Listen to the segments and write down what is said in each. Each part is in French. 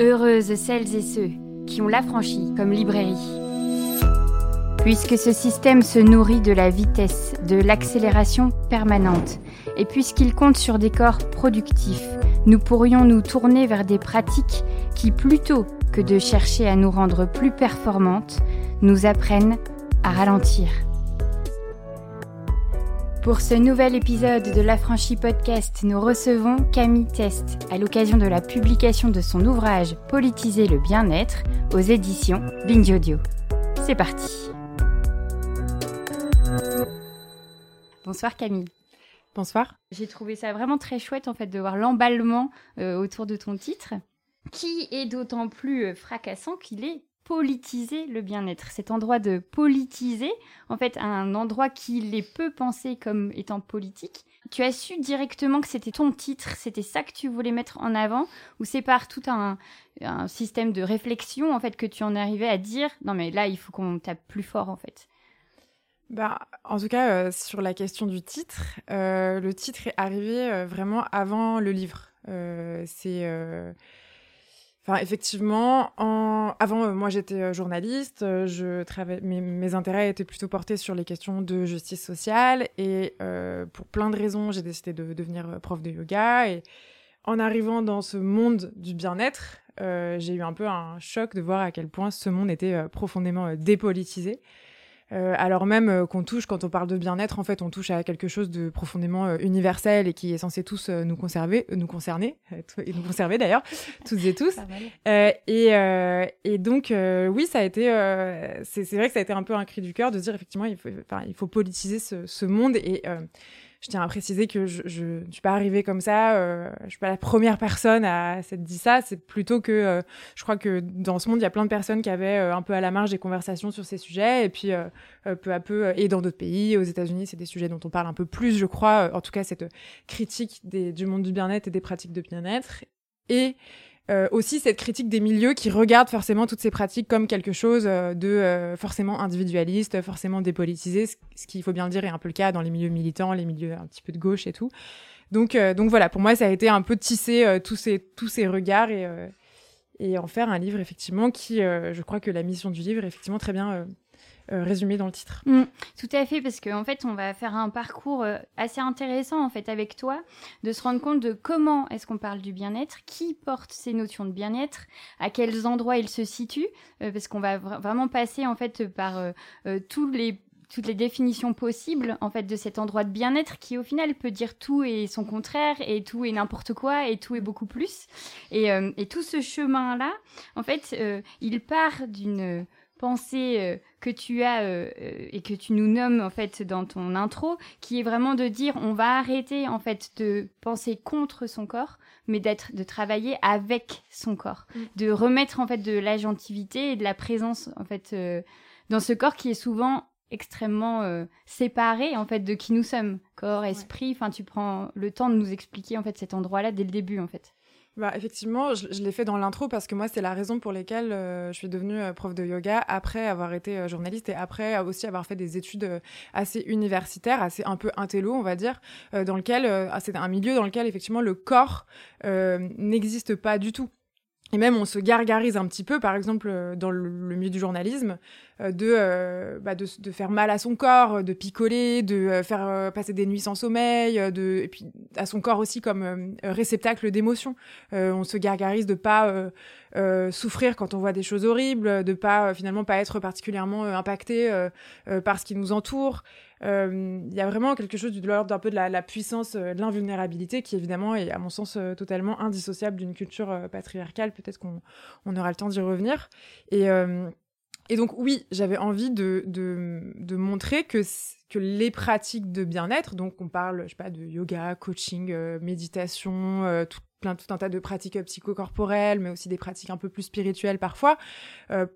Heureuses celles et ceux qui ont l'affranchi comme librairie. Puisque ce système se nourrit de la vitesse, de l'accélération permanente, et puisqu'il compte sur des corps productifs, nous pourrions nous tourner vers des pratiques qui, plutôt que de chercher à nous rendre plus performantes, nous apprennent à ralentir. Pour ce nouvel épisode de l'Affranchi Podcast, nous recevons Camille Test à l'occasion de la publication de son ouvrage Politiser le bien-être aux éditions Binge Audio. C'est parti Bonsoir Camille. Bonsoir. J'ai trouvé ça vraiment très chouette en fait de voir l'emballement euh, autour de ton titre, qui est d'autant plus euh, fracassant qu'il est politiser le bien-être. Cet endroit de politiser, en fait, un endroit qui les peut penser comme étant politique. Tu as su directement que c'était ton titre, c'était ça que tu voulais mettre en avant, ou c'est par tout un, système de réflexion, en fait, que tu en arrivais à dire, non mais là, il faut qu'on tape plus fort, en fait. Bah, en tout cas, euh, sur la question du titre, euh, le titre est arrivé euh, vraiment avant le livre. c'est, enfin, effectivement, en... avant, moi, j'étais journaliste. Je travaille... mes, mes, intérêts étaient plutôt portés sur les questions de justice sociale, et pour plein de raisons, j'ai décidé de devenir prof de yoga. Et en arrivant dans ce monde du bien-être, j'ai eu un peu un choc de voir à quel point ce monde était profondément dépolitisé. Euh, alors même euh, qu'on touche, quand on parle de bien-être, en fait, on touche à quelque chose de profondément euh, universel et qui est censé tous nous conserver, nous concerner, et nous conserver d'ailleurs, toutes et tous. Et, et, donc, oui, ça a été, c'est vrai que ça a été un peu un cri du cœur de dire effectivement, il faut, il faut politiser ce, ce monde et je tiens à préciser que je ne suis pas arrivée comme ça. Euh, je suis pas la première personne à s'être dit ça. C'est plutôt que euh, je crois que dans ce monde, il y a plein de personnes qui avaient euh, un peu à la marge des conversations sur ces sujets. Et puis, euh, peu à peu, et dans d'autres pays, aux États-Unis, c'est des sujets dont on parle un peu plus, je crois. en tout cas, cette critique des, du monde du bien-être et des pratiques de bien-être. Et euh, aussi cette critique des milieux qui regardent forcément toutes ces pratiques comme quelque chose euh, de euh, forcément individualiste, forcément dépolitisé, ce, qui, il faut bien le dire, est un peu le cas dans les milieux militants, les milieux un petit peu de gauche et tout. Donc, donc voilà, pour moi, ça a été un peu tisser tous, ces, tous ces regards et, et en faire un livre, effectivement, qui, je crois que la mission du livre est effectivement très bien euh, résumé dans le titre. Mm. tout à fait, parce qu'en en fait, on va faire un parcours euh, assez intéressant en fait avec toi, de se rendre compte de comment est-ce qu'on parle du bien-être, qui porte ces notions de bien-être, à quels endroits ils se situent, euh, parce qu'on va vraiment passer en fait par toutes les définitions possibles en fait de cet endroit de bien-être qui au final peut dire tout et son contraire et tout et n'importe quoi et tout et beaucoup plus et, et tout ce chemin là en fait il part d'une pensée euh, que tu as euh, euh, et que tu nous nommes en fait dans ton intro, qui est vraiment de dire on va arrêter en fait de penser contre son corps, mais d'être de travailler avec son corps, mm. de remettre en fait de l'agentivité et de la présence en fait dans ce corps qui est souvent extrêmement séparé en fait de qui nous sommes, corps, esprit. Enfin, tu prends le temps de nous expliquer en fait cet endroit-là dès le début en fait. Bah, effectivement, je, l'ai fait dans l'intro parce que moi, c'est la raison pour laquelle euh, je suis devenue euh, prof de yoga après avoir été euh, journaliste et après aussi avoir fait des études assez universitaires, assez un peu intello, on va dire, dans lequel ah, c'est un milieu dans lequel effectivement le corps n'existe pas du tout. Et même on se gargarise un petit peu, par exemple dans le, milieu du journalisme, de, bah de, de, faire mal à son corps, de picoler, de faire passer des nuits sans sommeil, de, et puis à son corps aussi comme réceptacle d'émotions. on se gargarise de pas souffrir quand on voit des choses horribles, de pas finalement pas être particulièrement impacté par ce qui nous entoure. Euh, il y a vraiment quelque chose de l'ordre d'un peu de la, puissance, euh, de l'invulnérabilité, qui évidemment est, à mon sens, euh, totalement indissociable d'une culture patriarcale. Peut-être qu'on on aura le temps d'y revenir. Et, et donc, oui, j'avais envie de, de, de, montrer que, que les pratiques de bien-être, donc on parle, je sais pas, de yoga, coaching, méditation, tout, plein tout un tas de pratiques psychocorporelles, mais aussi des pratiques un peu plus spirituelles parfois,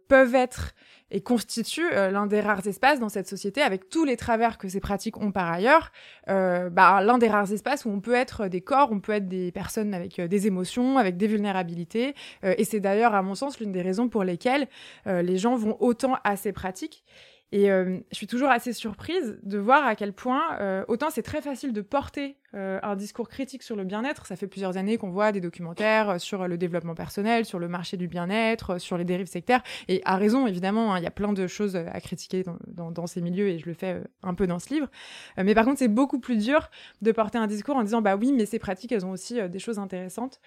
peuvent être et constitue euh, l'un des rares espaces dans cette société, avec tous les travers que ces pratiques ont par ailleurs, euh, bah, l'un des rares espaces où on peut être des corps, on peut être des personnes avec euh, des émotions, avec des vulnérabilités. et c'est d'ailleurs, à mon sens, l'une des raisons pour lesquelles les gens vont autant à ces pratiques. Et je suis toujours assez surprise de voir à quel point, autant c'est très facile de porter un discours critique sur le bien-être. Ça fait plusieurs années qu'on voit des documentaires sur le développement personnel, sur le marché du bien-être, sur les dérives sectaires. Et à raison, évidemment, hein, il y a plein de choses à critiquer dans, dans, ces milieux et je le fais un peu dans ce livre. mais par contre, c'est beaucoup plus dur de porter un discours en disant, bah oui, mais ces pratiques, elles ont aussi des choses intéressantes.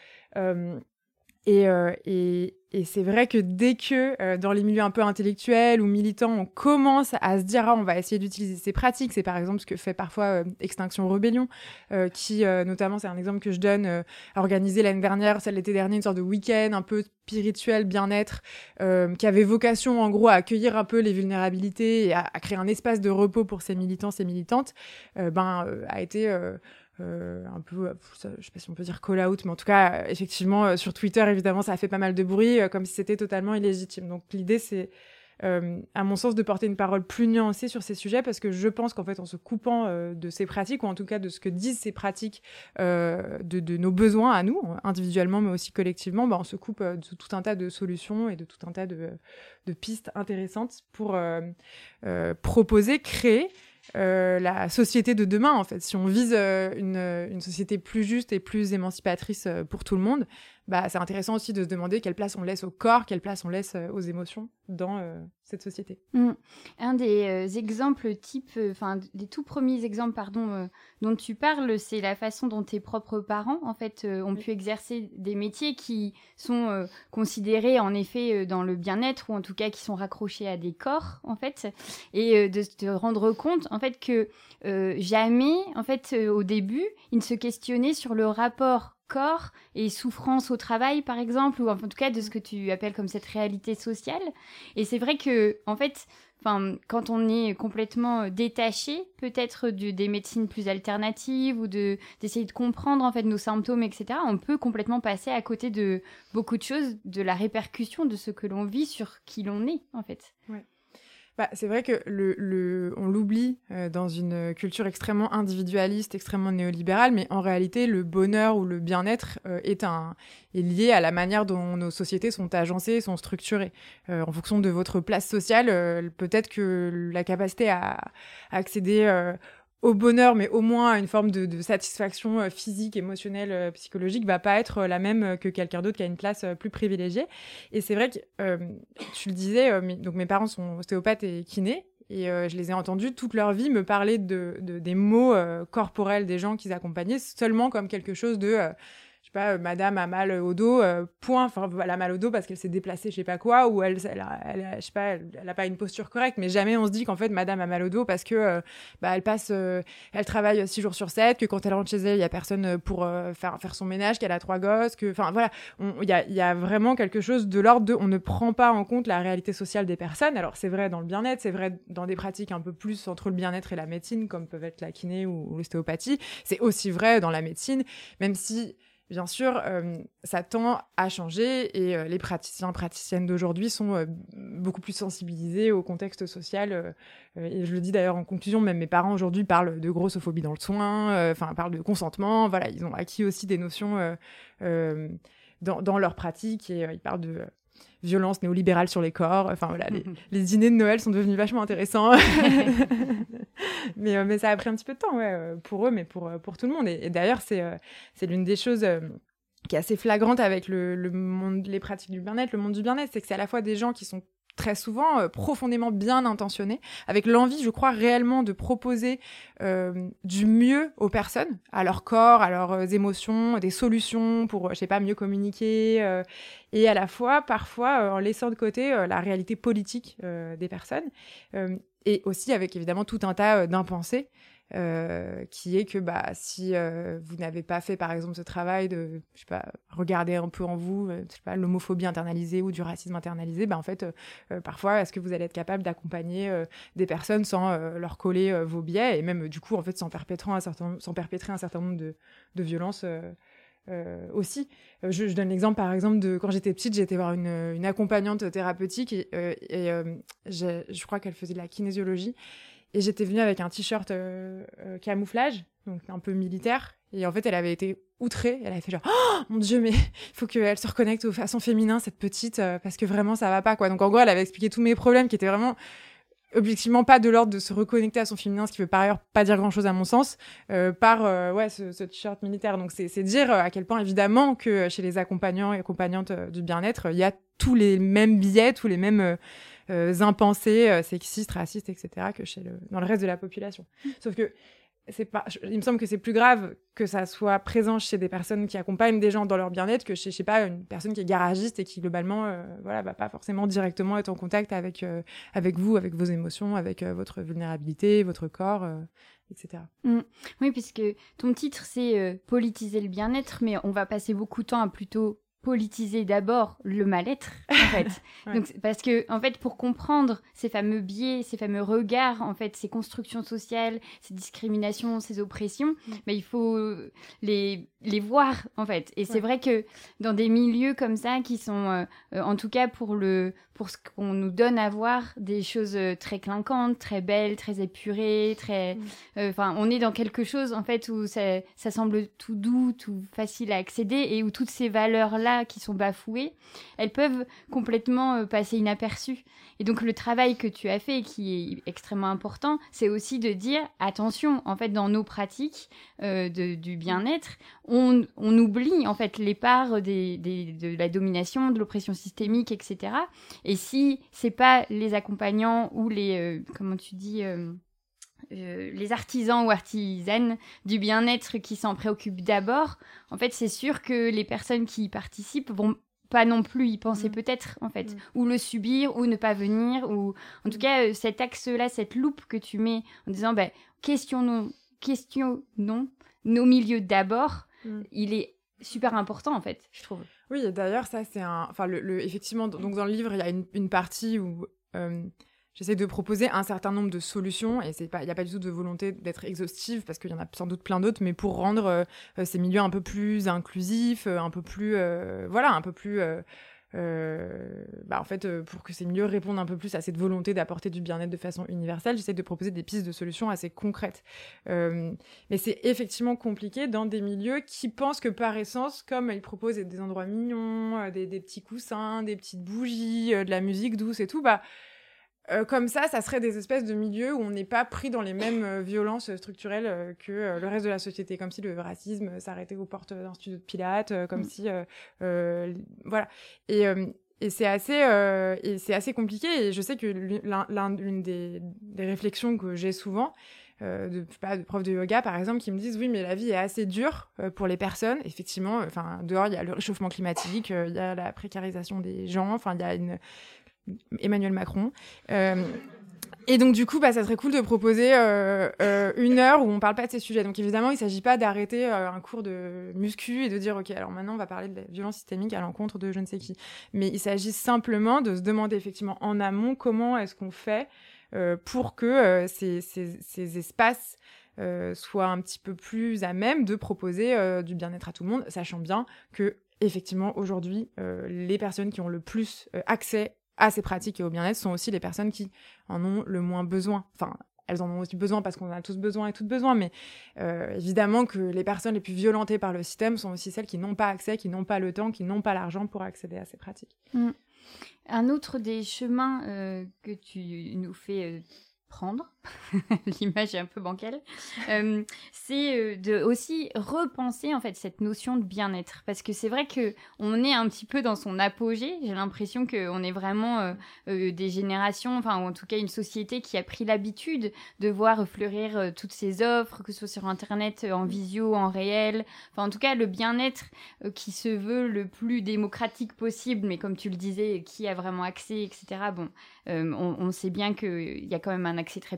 Euh, et, c'est vrai que dès que euh, dans les milieux un peu intellectuels ou militants, on commence à se dire ah, on va essayer d'utiliser ces pratiques, c'est par exemple ce que fait parfois euh, Extinction Rebellion, qui notamment c'est un exemple que je donne, a organisé l'année dernière, celle l'été dernier, une sorte de week-end un peu spirituel, bien-être, qui avait vocation en gros à accueillir un peu les vulnérabilités et à, à créer un espace de repos pour ces militants, ces militantes, ben a été euh, un peu, je sais pas si on peut dire call out, mais en tout cas, effectivement, euh, sur Twitter, évidemment, ça a fait pas mal de bruit, euh, comme si c'était totalement illégitime. Donc l'idée, c'est, à mon sens, de porter une parole plus nuancée sur ces sujets, parce que je pense qu'en fait, en se coupant de ces pratiques, ou en tout cas de ce que disent ces pratiques, de, de, nos besoins à nous, individuellement, mais aussi collectivement, bah, on se coupe de tout un tas de solutions et de tout un tas de, de pistes intéressantes pour proposer, créer euh, la société de demain, en fait. Si on vise euh, une, société plus juste et plus émancipatrice euh, pour tout le monde, bah, c'est intéressant aussi de se demander quelle place on laisse au corps, quelle place on laisse aux émotions dans cette société. Mmh. Un des exemples type, enfin des tout premiers exemples, pardon, dont tu parles, c'est la façon dont tes propres parents, en fait, ont pu exercer des métiers qui sont considérés, en effet, dans le bien-être ou en tout cas qui sont raccrochés à des corps, en fait, et de te rendre compte, en fait, que euh, jamais, en fait, euh, au début, il ne se questionnait sur le rapport corps et souffrance au travail, par exemple, ou en tout cas de ce que tu appelles comme cette réalité sociale. Et c'est vrai que, en fait, Enfin, quand on est complètement détaché, peut-être des médecines plus alternatives ou de d'essayer de comprendre en fait nos symptômes, etc. On peut complètement passer à côté de beaucoup de choses, de la répercussion de ce que l'on vit sur qui l'on est en fait. Bah, c'est vrai que le, le on l'oublie euh, dans une culture extrêmement individualiste, extrêmement néolibérale, mais en réalité, le bonheur ou le bien-être euh, est, un, est lié à la manière dont nos sociétés sont agencées, sont structurées. Euh, en fonction de votre place sociale, peut-être que la capacité à, à accéder au bonheur, mais au moins à une forme de, satisfaction euh, physique, émotionnelle, euh, psychologique, va pas être euh, la même que quelqu'un d'autre qui a une place plus privilégiée. Et c'est vrai que, tu le disais, donc mes parents sont ostéopathes et kinés, et je les ai entendus toute leur vie me parler de, des mots corporels des gens qu'ils accompagnaient seulement comme quelque chose de euh, madame a mal au dos, euh, point, enfin, elle a mal au dos parce qu'elle s'est déplacée, je sais pas quoi, ou elle, elle, elle, sais pas, elle, pas une posture correcte, mais jamais on se dit qu'en fait, madame a mal au dos parce que, euh, bah, elle passe, elle travaille six jours sur sept, que quand elle rentre chez elle, il y a personne pour faire, son ménage, qu'elle a trois gosses, que, enfin, voilà, il y a, vraiment quelque chose de l'ordre de, on ne prend pas en compte la réalité sociale des personnes. Alors, c'est vrai dans le bien-être, c'est vrai dans des pratiques un peu plus entre le bien-être et la médecine, comme peuvent être la kiné ou l'ostéopathie. C'est aussi vrai dans la médecine, même si, bien sûr, euh, ça tend à changer et euh, les praticiens, praticiennes d'aujourd'hui sont euh, beaucoup plus sensibilisés au contexte social. et je le dis d'ailleurs en conclusion, même mes parents aujourd'hui parlent de grossophobie dans le soin, enfin parlent de consentement. Voilà, ils ont acquis aussi des notions dans, dans leur pratique et ils parlent de violence néolibérale sur les corps. Enfin voilà, les, dîners de Noël sont devenus vachement intéressants. mais, euh, mais ça a pris un petit peu de temps, ouais, euh, pour eux, mais pour, euh, pour tout le monde. Et, d'ailleurs, c'est c'est l'une des choses qui est assez flagrante avec le, le monde, les pratiques du bien-être, le monde du bien-être, c'est que c'est à la fois des gens qui sont très souvent euh, profondément bien intentionnés, avec l'envie, je crois, réellement de proposer euh, du mieux aux personnes, à leur corps, à leurs euh, émotions, des solutions pour, je sais pas, mieux communiquer, et à la fois, parfois, en laissant de côté la réalité politique des personnes, et aussi avec évidemment tout un tas d'impensés. Euh, qui est que bah, si euh, vous n'avez pas fait par exemple ce travail de je sais pas, regarder un peu en vous euh, l'homophobie internalisée ou du racisme internalisé, bah, en fait parfois est-ce que vous allez être capable d'accompagner des personnes sans leur coller vos biais et même du coup en fait sans, perpétrer un certain, sans perpétrer un certain nombre de, de violences aussi. Je, donne l'exemple, par exemple, de quand j'étais petite, été voir une, une accompagnante thérapeutique et, et je crois qu'elle faisait de la kinésiologie. Et j'étais venue avec un t-shirt euh, euh, camouflage, donc un peu militaire. Et en fait, elle avait été outrée. Elle avait fait genre, oh, mon Dieu, mais il faut qu'elle se reconnecte aux façons féminines, cette petite, euh, parce que vraiment, ça va pas, quoi. Donc, en gros, elle avait expliqué tous mes problèmes qui étaient vraiment objectivement pas de l'ordre de se reconnecter à son féminin, ce qui veut par ailleurs pas dire grand-chose à mon sens, par ouais, ce, t-shirt militaire. Donc c'est dire à quel point évidemment que chez les accompagnants et accompagnantes du bien-être, il y a tous les mêmes billets, tous les mêmes impensés sexistes, racistes, etc. que chez le, dans le reste de la population. Mmh. Sauf que c'est pas il me semble que c'est plus grave que ça soit présent chez des personnes qui accompagnent des gens dans leur bien-être que chez je sais pas une personne qui est garagiste et qui globalement euh, voilà va pas forcément directement être en contact avec euh, avec vous avec vos émotions avec euh, votre vulnérabilité votre corps etc. Mmh. Oui, puisque ton titre, c'est politiser le bien-être, mais on va passer beaucoup de temps à plutôt politiser d'abord le mal-être, en fait. Donc, parce que, en fait, pour comprendre ces fameux biais, ces fameux regards, en fait, ces constructions sociales, ces discriminations, ces oppressions, mm. bah, il faut les, les voir, en fait. Et c'est vrai que dans des milieux comme ça, qui sont, euh, euh, en tout cas pour, le, pour ce qu'on nous donne à voir, des choses euh, très clinquantes, très belles, très épurées, très... Mm. Enfin, on est dans quelque chose, en fait, où ça, ça semble tout doux, tout facile à accéder, et où toutes ces valeurs-là qui sont bafouées, elles peuvent complètement euh, passer inaperçues. Et donc le travail que tu as fait, qui est extrêmement important, c'est aussi de dire attention, en fait, dans nos pratiques euh, du bien-être, on, oublie en fait les parts de la domination, de l'oppression systémique, etc. Et si c'est pas les accompagnants ou les, euh, comment tu dis, euh, les artisans ou artisanes du bien-être qui s'en préoccupent d'abord, en fait, c'est sûr que les personnes qui y participent vont pas non plus y penser mm. peut-être en fait mm. ou le subir ou ne pas venir ou en tout mm. cas euh, cet axe là cette loupe que tu mets en disant bah, question non question non nos milieux d'abord il est super important en fait je trouve. Oui d'ailleurs ça c'est un enfin le, effectivement donc dans le livre il y a une, partie où euh, J'essaie de proposer un certain nombre de solutions et il n'y a pas du tout de volonté d'être exhaustive parce qu'il y en a sans doute plein d'autres, mais pour rendre euh, euh, ces milieux un peu plus inclusifs, un peu plus, voilà, un peu plus, bah, en fait, pour que ces milieux répondent un peu plus à cette volonté d'apporter du bien-être de façon universelle, j'essaie de proposer des pistes de solutions assez concrètes. mais c'est effectivement compliqué dans des milieux qui pensent que par essence, comme ils proposent des endroits mignons, des, des petits coussins, des petites bougies, de la musique douce et tout, bah euh, comme ça, ça serait des espèces de milieux où on n'est pas pris dans les mêmes euh, violences structurelles euh, que le reste de la société, comme si le racisme s'arrêtait aux portes d'un studio de Pilates, comme mm. si, voilà. Et, et c'est assez, et c'est assez compliqué. Et je sais que l'une des, des, réflexions que j'ai souvent, de, pas, de profs de yoga par exemple qui me disent oui mais la vie est assez dure pour les personnes effectivement enfin dehors il y a le réchauffement climatique il y a la précarisation des gens enfin il y a une Emmanuel Macron. Euh, et donc, du coup, bah, ça serait cool de proposer euh, euh, une heure où on parle pas de ces sujets. Donc, évidemment, il ne s'agit pas d'arrêter un cours de muscu et de dire, OK, alors maintenant, on va parler de la violence systémique à l'encontre de je ne sais qui. Mais il s'agit simplement de se demander effectivement en amont comment est-ce qu'on fait pour que ces, espaces soient un petit peu plus à même de proposer du bien-être à tout le monde, sachant bien que effectivement, aujourd'hui, les personnes qui ont le plus accès à ces pratiques et au bien-être sont aussi les personnes qui en ont le moins besoin. Enfin, elles en ont aussi besoin parce qu'on a tous besoin et toutes besoin, mais euh, évidemment que les personnes les plus violentées par le système sont aussi celles qui n'ont pas accès, qui n'ont pas le temps, qui n'ont pas l'argent pour accéder à ces pratiques. Mm. Un autre des chemins euh, que tu nous fais euh, prendre, l'image est un peu bancale, euh, c'est euh, de aussi repenser en fait cette notion de bien-être parce que c'est vrai que on est un petit peu dans son apogée. J'ai l'impression que on est vraiment euh, des générations, enfin ou en tout cas une société qui a pris l'habitude de voir fleurir toutes ces offres, que ce soit sur internet, en visio, en réel. Enfin en tout cas le bien-être qui se veut le plus démocratique possible, mais comme tu le disais, qui a vraiment accès, etc. Bon, on, sait bien qu'il y a quand même un accès très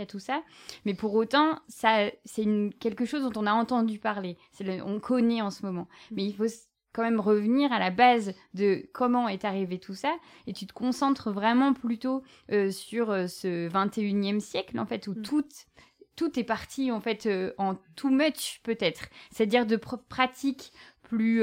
à tout ça. Mais pour autant, ça, c'est quelque chose dont on a entendu parler. C'est on connaît en ce moment. Mais il faut quand même revenir à la base de comment est arrivé tout ça et tu te concentres vraiment plutôt euh, sur euh, ce 21e siècle en fait où mm. tout tout est parti en fait euh, en too much peut-être c'est-à-dire de pratiques plus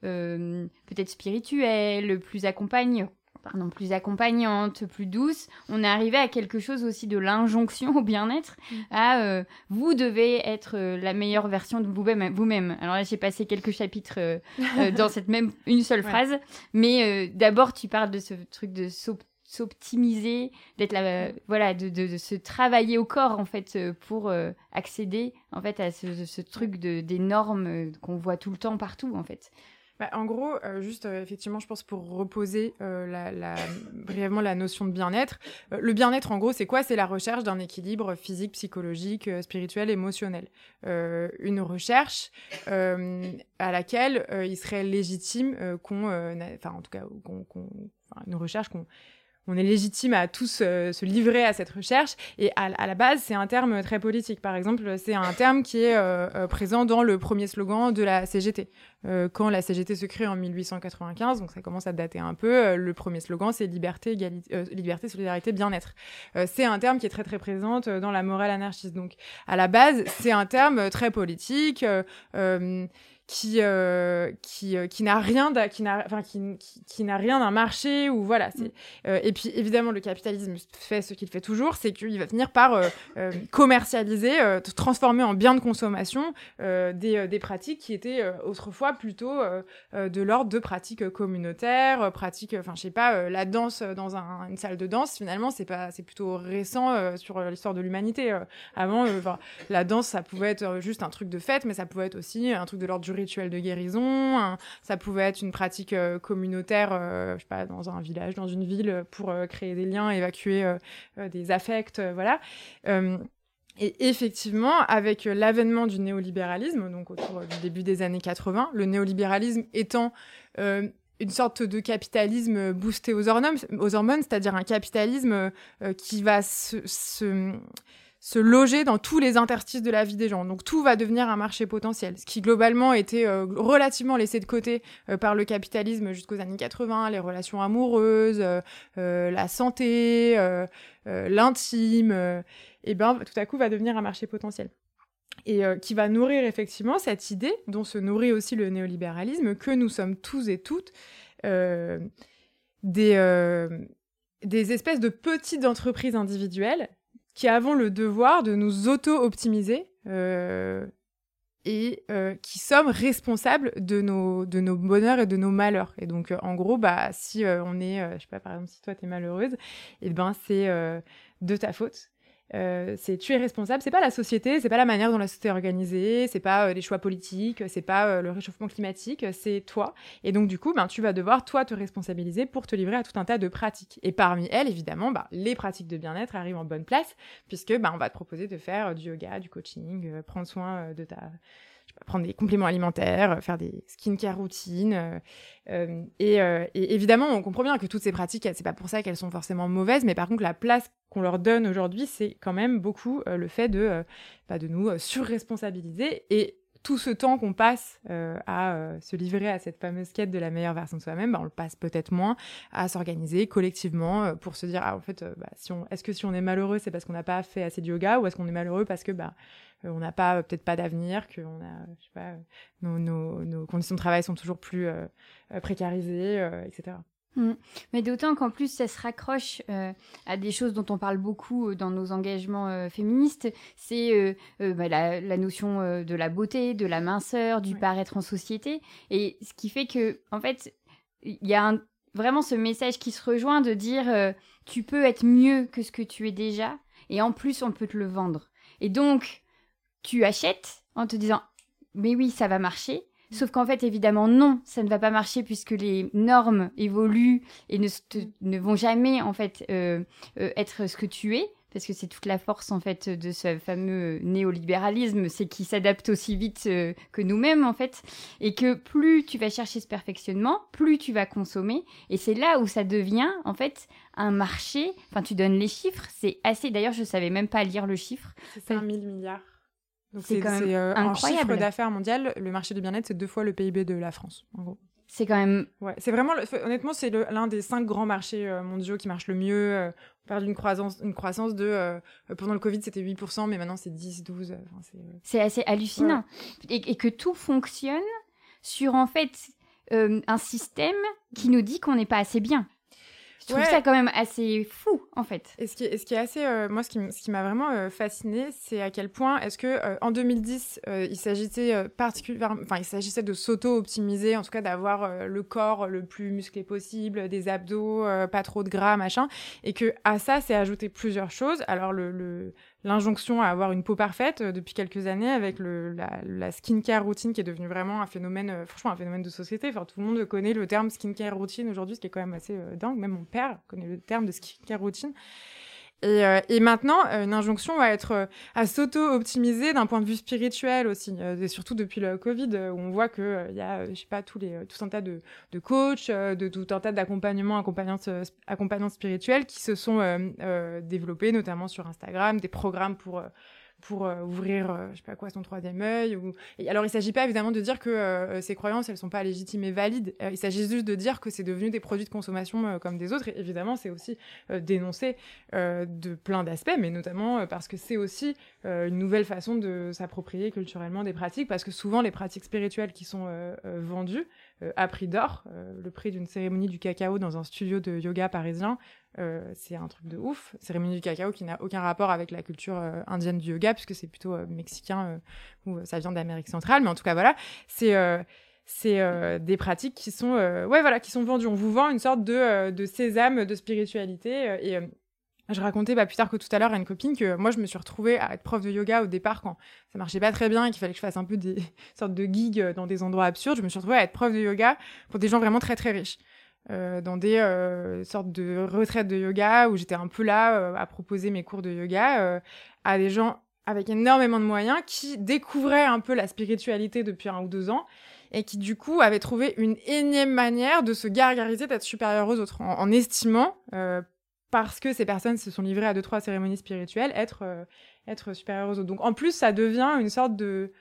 peut-être spirituelles plus accompagnées pardon, plus accompagnante, plus douce, on est arrivé à quelque chose aussi de l'injonction au bien-être, mm. à euh, vous devez être euh, la meilleure version de vous-même. Vous-même. Alors là, j'ai passé quelques chapitres euh, dans cette même une seule phrase, mais d'abord, tu parles de ce truc de s'optimiser, d'être là, voilà, de, se travailler au corps en fait pour accéder en fait à ce, ce truc de, des normes qu'on voit tout le temps partout en fait. Bah, en gros, euh, juste euh, effectivement, je pense pour reposer euh, brièvement la notion de bien-être. le bien-être, en gros, c'est quoi? C'est la recherche d'un équilibre physique, psychologique, spirituel, émotionnel. une recherche à laquelle il serait légitime qu'on, enfin en tout cas, une recherche qu'on on est légitime à tous euh, se livrer à cette recherche. Et à, la base, c'est un terme très politique. Par exemple, c'est un terme qui est euh, euh, présent dans le premier slogan de la CGT. quand la CGT se crée en 1895, donc ça commence à dater un peu, le premier slogan, c'est liberté, liberté, solidarité, bien-être. c'est un terme qui est très très présent dans la morale anarchiste. Donc à la base, c'est un terme très politique qui euh, qui euh, qui n'a rien qui n'a enfin qui, qui, n'a rien d'un marché ou voilà c'est mm. euh, et puis évidemment le capitalisme fait ce qu'il fait toujours c'est qu'il va finir par commercialiser transformer en biens de consommation des, des pratiques qui étaient autrefois plutôt de l'ordre de pratiques communautaires pratiques enfin je sais pas la danse dans un, une salle de danse finalement c'est pas c'est plutôt récent sur l'histoire de l'humanité avant la danse ça pouvait être juste un truc de fête mais ça pouvait être aussi un truc de l'ordre du rituel de guérison, ça pouvait être une pratique euh, communautaire, euh, je sais pas, dans un village, dans une ville, pour euh, créer des liens, évacuer des affects, voilà. Et effectivement, avec l'avènement du néolibéralisme, donc autour du début des années 80, le néolibéralisme étant une sorte de capitalisme boosté aux hormones, aux hormones c'est-à-dire un capitalisme qui va se, se loger dans tous les interstices de la vie des gens. Donc tout va devenir un marché potentiel, ce qui globalement était euh, relativement laissé de côté euh, par le capitalisme jusqu'aux années 80, les relations amoureuses, euh, la santé, l'intime, et ben tout à coup va devenir un marché potentiel. Et qui va nourrir effectivement cette idée, dont se nourrit aussi le néolibéralisme, que nous sommes tous et toutes des espèces de petites entreprises individuelles qui avons le devoir de nous auto-optimiser euh, et euh, qui sommes responsables de nos, bonheurs et de nos malheurs. Et donc, euh, en gros, bah, si on est, je sais pas, par exemple, si toi, tu es malheureuse, ben c'est de ta faute. Euh, c'est tu es responsable. C'est pas la société, c'est pas la manière dont la société est organisée, c'est pas euh, les choix politiques, c'est pas euh, le réchauffement climatique, c'est toi. Et donc du coup, ben tu vas devoir toi te responsabiliser pour te livrer à tout un tas de pratiques. Et parmi elles, évidemment, ben, les pratiques de bien-être arrivent en bonne place puisque ben on va te proposer de faire du yoga, du coaching, prendre soin de ta prendre des compléments alimentaires, faire des skincare routines. et, évidemment, on comprend bien que toutes ces pratiques, c'est pas pour ça qu'elles sont forcément mauvaises, mais par contre, la place qu'on leur donne aujourd'hui, c'est quand même beaucoup euh, le fait de, euh, bah, de nous euh, surresponsabiliser et tout ce temps qu'on passe à se livrer à cette fameuse quête de la meilleure version de soi-même, bah, on le passe peut-être moins à s'organiser collectivement pour se dire ah en fait bah, si on est-ce que si on est malheureux c'est parce qu'on n'a pas fait assez de yoga ou est-ce qu'on est malheureux parce que bah on n'a pas peut-être pas d'avenir que on a je sais pas nos, nos, nos, conditions de travail sont toujours plus précarisées etc. Mm. Mais d'autant qu'en plus, ça se raccroche euh, à des choses dont on parle beaucoup euh, dans nos engagements euh, féministes. C'est bah, la, notion de la beauté, de la minceur, du paraître en société. Et ce qui fait que, en fait, il y a vraiment ce message qui se rejoint de dire tu peux être mieux que ce que tu es déjà. Et en plus, on peut te le vendre. Et donc, tu achètes en te disant mais oui, ça va marcher. Sauf qu'en fait, évidemment, non, ça ne va pas marcher puisque les normes évoluent et ne, ne vont jamais, en fait, euh, euh, être ce que tu es. Parce que c'est toute la force, en fait, de ce fameux néolibéralisme, c'est qu'il s'adapte aussi vite euh, que nous-mêmes, en fait. Et que plus tu vas chercher ce perfectionnement, plus tu vas consommer. Et c'est là où ça devient, en fait, un marché. Enfin, tu donnes les chiffres, c'est assez. D'ailleurs, je savais même pas lire le chiffre. C'est 5 000 milliards. C'est quand même euh, incroyable. chiffre d'affaires mondial, le marché du bien-être, c'est deux fois le PIB de la France, en gros. C'est quand même. Ouais, c'est vraiment. Honnêtement, c'est l'un des cinq grands marchés euh, mondiaux qui marche le mieux. Euh, on parle d'une croissance, une croissance de. pendant le Covid, c'était 8%, mais maintenant, c'est 10, 12. c'est assez hallucinant. Et, que tout fonctionne sur, en fait, un système qui nous dit qu'on n'est pas assez bien. Je trouve ça quand même assez fou. En fait. Et ce qui est, assez, euh, moi, ce qui, m'a vraiment euh, fasciné, c'est à quel point est-ce que euh, en 2010, il s'agissait particulièrement, enfin, il s'agissait de s'auto-optimiser, en tout cas d'avoir le corps le plus musclé possible, des abdos, pas trop de gras, machin, et que à ça, c'est ajouté plusieurs choses. Alors l'injonction à avoir une peau parfaite euh, depuis quelques années avec la, skincare routine qui est devenue vraiment un phénomène, euh, franchement un phénomène de société. Enfin, tout le monde connaît le terme skincare routine aujourd'hui, ce qui est quand même assez euh, dingue. Même mon père connaît le terme de skincare routine. Et, euh, et, maintenant, euh, une injonction va être euh, à s'auto-optimiser d'un point de vue spirituel aussi, et surtout depuis le Covid, où on voit qu'il il y a, je sais pas, tous les, tout un tas de, de coachs, de tout un tas d'accompagnements, accompagnants spirituels qui se sont développés, notamment sur Instagram, des programmes pour pour euh, ouvrir, euh, je sais pas quoi, son troisième œil. Ou... Et alors, il s'agit pas évidemment de dire que euh, ces croyances, elles sont pas légitimes et valides. il s'agit juste de dire que c'est devenu des produits de consommation comme des autres. Et évidemment, c'est aussi dénoncé de plein d'aspects, mais notamment parce que c'est aussi une nouvelle façon de s'approprier culturellement des pratiques, parce que souvent, les pratiques spirituelles qui sont vendues à prix d'or, le prix d'une cérémonie du cacao dans un studio de yoga parisien, euh, c'est un truc de ouf. Cérémonie du cacao qui n'a aucun rapport avec la culture euh, indienne du yoga, puisque c'est plutôt euh, mexicain ou ça vient d'Amérique centrale. Mais en tout cas, voilà, c'est des pratiques qui sont ouais voilà qui sont vendues. On vous vend une sorte de, de sésame de spiritualité je racontais bah, plus tard que tout à l'heure à une copine que moi je me suis retrouvée à être prof de yoga au départ quand ça marchait pas très bien et qu'il fallait que je fasse un peu des sortes de gigs dans des endroits absurdes. Je me suis retrouvée à être prof de yoga pour des gens vraiment très très riches. Euh, dans des euh, sortes de retraites de yoga où j'étais un peu là euh, à proposer mes cours de yoga à des gens avec énormément de moyens qui découvraient un peu la spiritualité depuis un ou deux ans et qui du coup avaient trouvé une énième manière de se gargariser d'être supérieurs aux autres en, en estimant parce que ces personnes se sont livrées à deux trois cérémonies spirituelles être être supérieures aux autres donc en plus ça devient une sorte de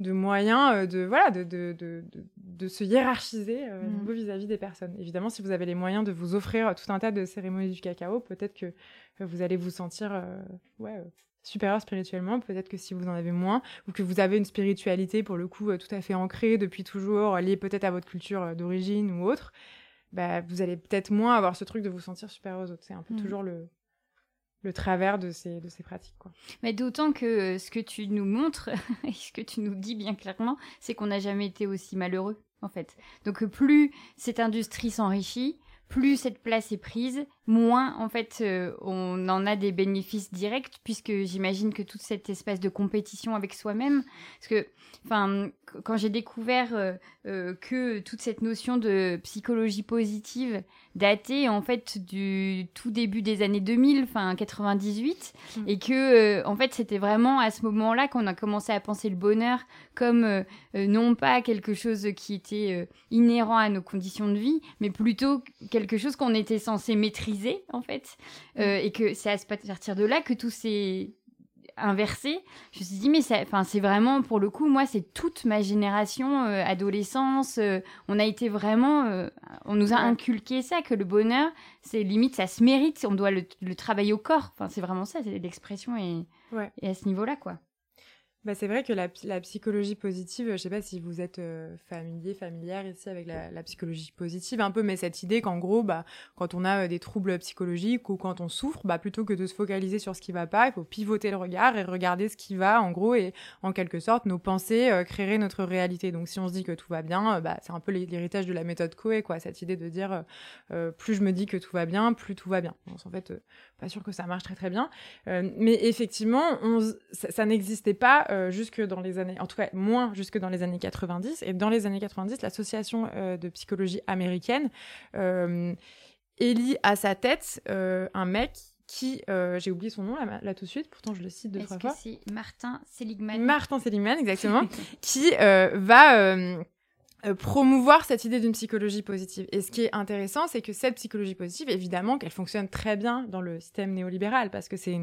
de moyens euh, de voilà de, de, de, de se hiérarchiser euh, mmh. vis-à-vis des personnes. Évidemment, si vous avez les moyens de vous offrir tout un tas de cérémonies du cacao, peut-être que vous allez vous sentir euh, ouais, supérieur spirituellement. Peut-être que si vous en avez moins, ou que vous avez une spiritualité pour le coup tout à fait ancrée depuis toujours, liée peut-être à votre culture d'origine ou autre, bah, vous allez peut-être moins avoir ce truc de vous sentir supérieur aux autres. C'est un peu mmh. toujours le, le travers de ces, de ces pratiques. Quoi. Mais d'autant que euh, ce que tu nous montres, et ce que tu nous dis bien clairement, c'est qu'on n'a jamais été aussi malheureux, en fait. Donc plus cette industrie s'enrichit, plus cette place est prise, moins en fait euh, on en a des bénéfices directs puisque j'imagine que toute cette espèce de compétition avec soi-même parce que enfin quand j'ai découvert euh, euh, que toute cette notion de psychologie positive datait en fait du tout début des années 2000 enfin 98 mmh. et que en fait c'était vraiment à ce moment-là qu'on a commencé à penser le bonheur comme non pas quelque chose qui était inhérent à nos conditions de vie mais plutôt quelque chose qu'on était censé maîtriser en fait, euh, et que c'est à partir de là que tout s'est inversé. Je me suis dit, mais c'est vraiment, pour le coup, moi, c'est toute ma génération, euh, adolescence, euh, on a été vraiment, on nous a inculqué ça, que le bonheur, c'est limite, ça se mérite, on doit le, travailler au corps. Enfin, c'est vraiment ça, l'expression est, est à ce niveau-là, quoi. Bah, c'est vrai que la, psychologie positive, je sais pas si vous êtes euh, familier, familière ici avec la, psychologie positive un peu, mais cette idée qu'en gros, bah, quand on a euh, des troubles psychologiques ou quand on souffre, bah, plutôt que de se focaliser sur ce qui va pas, il faut pivoter le regard et regarder ce qui va, en gros, et en quelque sorte, nos pensées euh, créeraient notre réalité. Donc si on se dit que tout va bien, bah, c'est un peu l'héritage de la méthode Coe, quoi, cette idée de dire plus je me dis que tout va bien, plus tout va bien. Bon, en fait, pas sûr que ça marche très très bien, mais effectivement, on, ça, ça n'existait pas euh, jusque dans les années, en tout cas moins jusque dans les années 90. Et dans les années 90, l'association euh, de psychologie américaine euh, élit à sa tête un mec qui, j'ai oublié son nom là, tout de suite, pourtant je le cite deux trois fois. C'est Martin Seligman? Martin Seligman, exactement, qui va euh, promouvoir cette idée d'une psychologie positive. Et ce qui est intéressant, c'est que cette psychologie positive, évidemment, qu'elle fonctionne très bien dans le système néolibéral, parce que c'est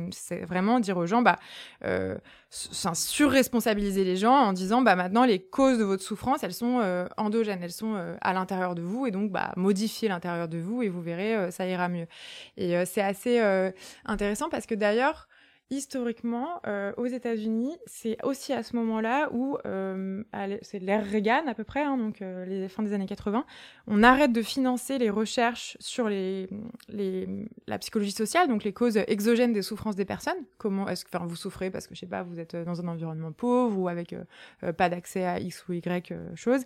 vraiment dire aux gens, bah, euh, surresponsabiliser les gens en disant, bah, maintenant, les causes de votre souffrance, elles sont euh, endogènes, elles sont euh, à l'intérieur de vous, et donc, bah, modifier l'intérieur de vous, et vous verrez, ça ira mieux. Et c'est assez intéressant parce que d'ailleurs, historiquement, euh, aux États-Unis, c'est aussi à ce moment-là où, c'est l'ère Reagan à peu près, hein, donc les fins des années 80, on arrête de financer les recherches sur les, les, la psychologie sociale, donc les causes exogènes des souffrances des personnes. Comment est-ce que vous souffrez parce que, je sais pas, vous êtes dans un environnement pauvre ou avec pas d'accès à X ou Y choses.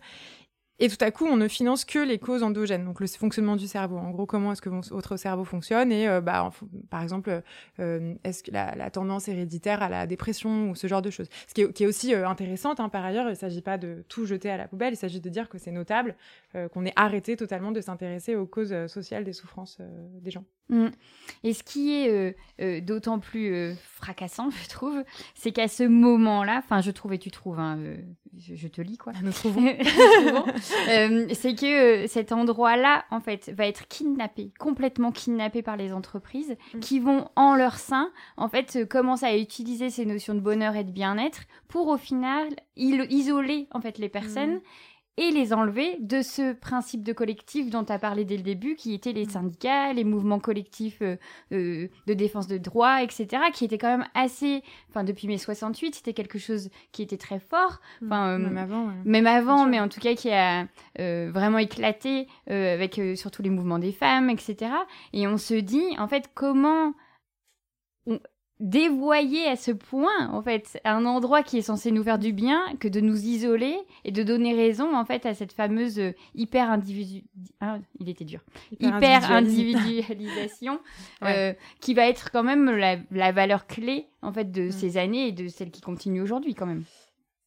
Et tout à coup, on ne finance que les causes endogènes, donc le fonctionnement du cerveau. En gros, comment est-ce que votre cerveau fonctionne Et euh, bah, par exemple, euh, est-ce que la, tendance héréditaire à la dépression ou ce genre de choses. Ce qui est, qui est aussi euh, intéressante, hein, par ailleurs, il ne s'agit pas de tout jeter à la poubelle, il s'agit de dire que c'est notable qu'on ait arrêté totalement de s'intéresser aux causes sociales des souffrances des gens. Mmh. Et ce qui est d'autant plus fracassant, je trouve, c'est qu'à ce moment-là, enfin, je trouve et tu trouves, hein, je, te lis quoi. Nous trouvons. Euh, c'est que euh, cet endroit-là, en fait, va être kidnappé, complètement kidnappé par les entreprises, mm. qui vont en leur sein, en fait, euh, commencer à utiliser ces notions de bonheur et de bien-être pour, au final, isoler en fait les personnes. Mm et les enlever de ce principe de collectif dont tu as parlé dès le début, qui étaient les mm. syndicats, les mouvements collectifs euh, euh, de défense de droits, etc., qui étaient quand même assez... Enfin, depuis mai 68, c'était quelque chose qui était très fort. Mm. Enfin, euh, même avant. Même avant, mais en tout cas qui a vraiment éclaté avec surtout les mouvements des femmes, etc. Et on se dit, en fait, comment dévoyer à ce point, en fait, un endroit qui est censé nous faire du bien, que de nous isoler et de donner raison, en fait, à cette fameuse euh, hyper individu... Ah, il était dur. Hyper, individualisation, euh, qui va être quand même la, valeur clé, en fait, de mm. ces années et de celle qui continue aujourd'hui, quand même.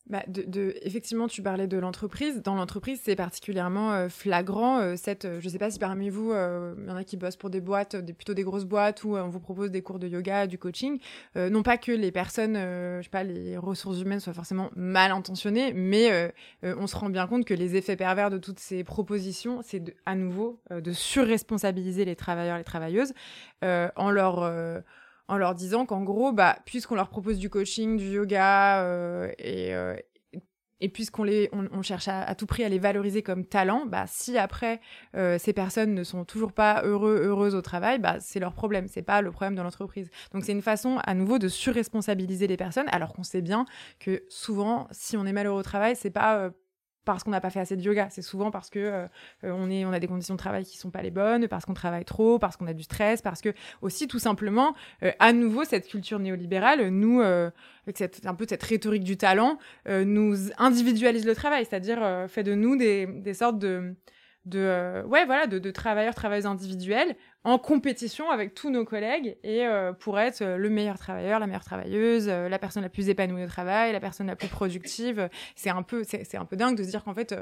Bah, de, effectivement, tu parlais de l'entreprise. Dans l'entreprise, c'est particulièrement euh, flagrant. Euh, cette, euh, je ne sais pas si parmi vous, il y en a qui bossent pour des boîtes, des, plutôt des grosses boîtes, où on vous propose des cours de yoga, du coaching. non pas que les personnes, je sais pas, les ressources humaines soient forcément mal intentionnées, mais on se rend bien compte que les effets pervers de toutes ces propositions, c'est à nouveau de surresponsabiliser les travailleurs, les travailleuses, en leur en leur disant qu'en gros, bah, puisqu'on leur propose du coaching, du yoga, euh, et, euh, et puisqu'on les, on, cherche à, tout prix à les valoriser comme talent, bah, si après euh, ces personnes ne sont toujours pas heureux, heureuses au travail, bah, c'est leur problème, c'est pas le problème de l'entreprise. Donc c'est une façon à nouveau de surresponsabiliser les personnes, alors qu'on sait bien que souvent, si on est malheureux au travail, c'est pas parce qu'on n'a pas fait assez de yoga. C'est souvent parce que euh, on, est, on a des conditions de travail qui sont pas les bonnes, parce qu'on travaille trop, parce qu'on a du stress, parce que aussi tout simplement, euh, à nouveau, cette culture néolibérale, nous, euh, avec cette, un peu cette rhétorique du talent, nous individualise le travail, c'est-à-dire fait de nous des, des sortes de de euh, ouais voilà de, de, travailleurs travailleuses individuels en compétition avec tous nos collègues et euh, pour être euh, le meilleur travailleur la meilleure travailleuse la personne la plus épanouie au travail la personne la plus productive. C'est un peu c'est un peu dingue de se dire qu'en fait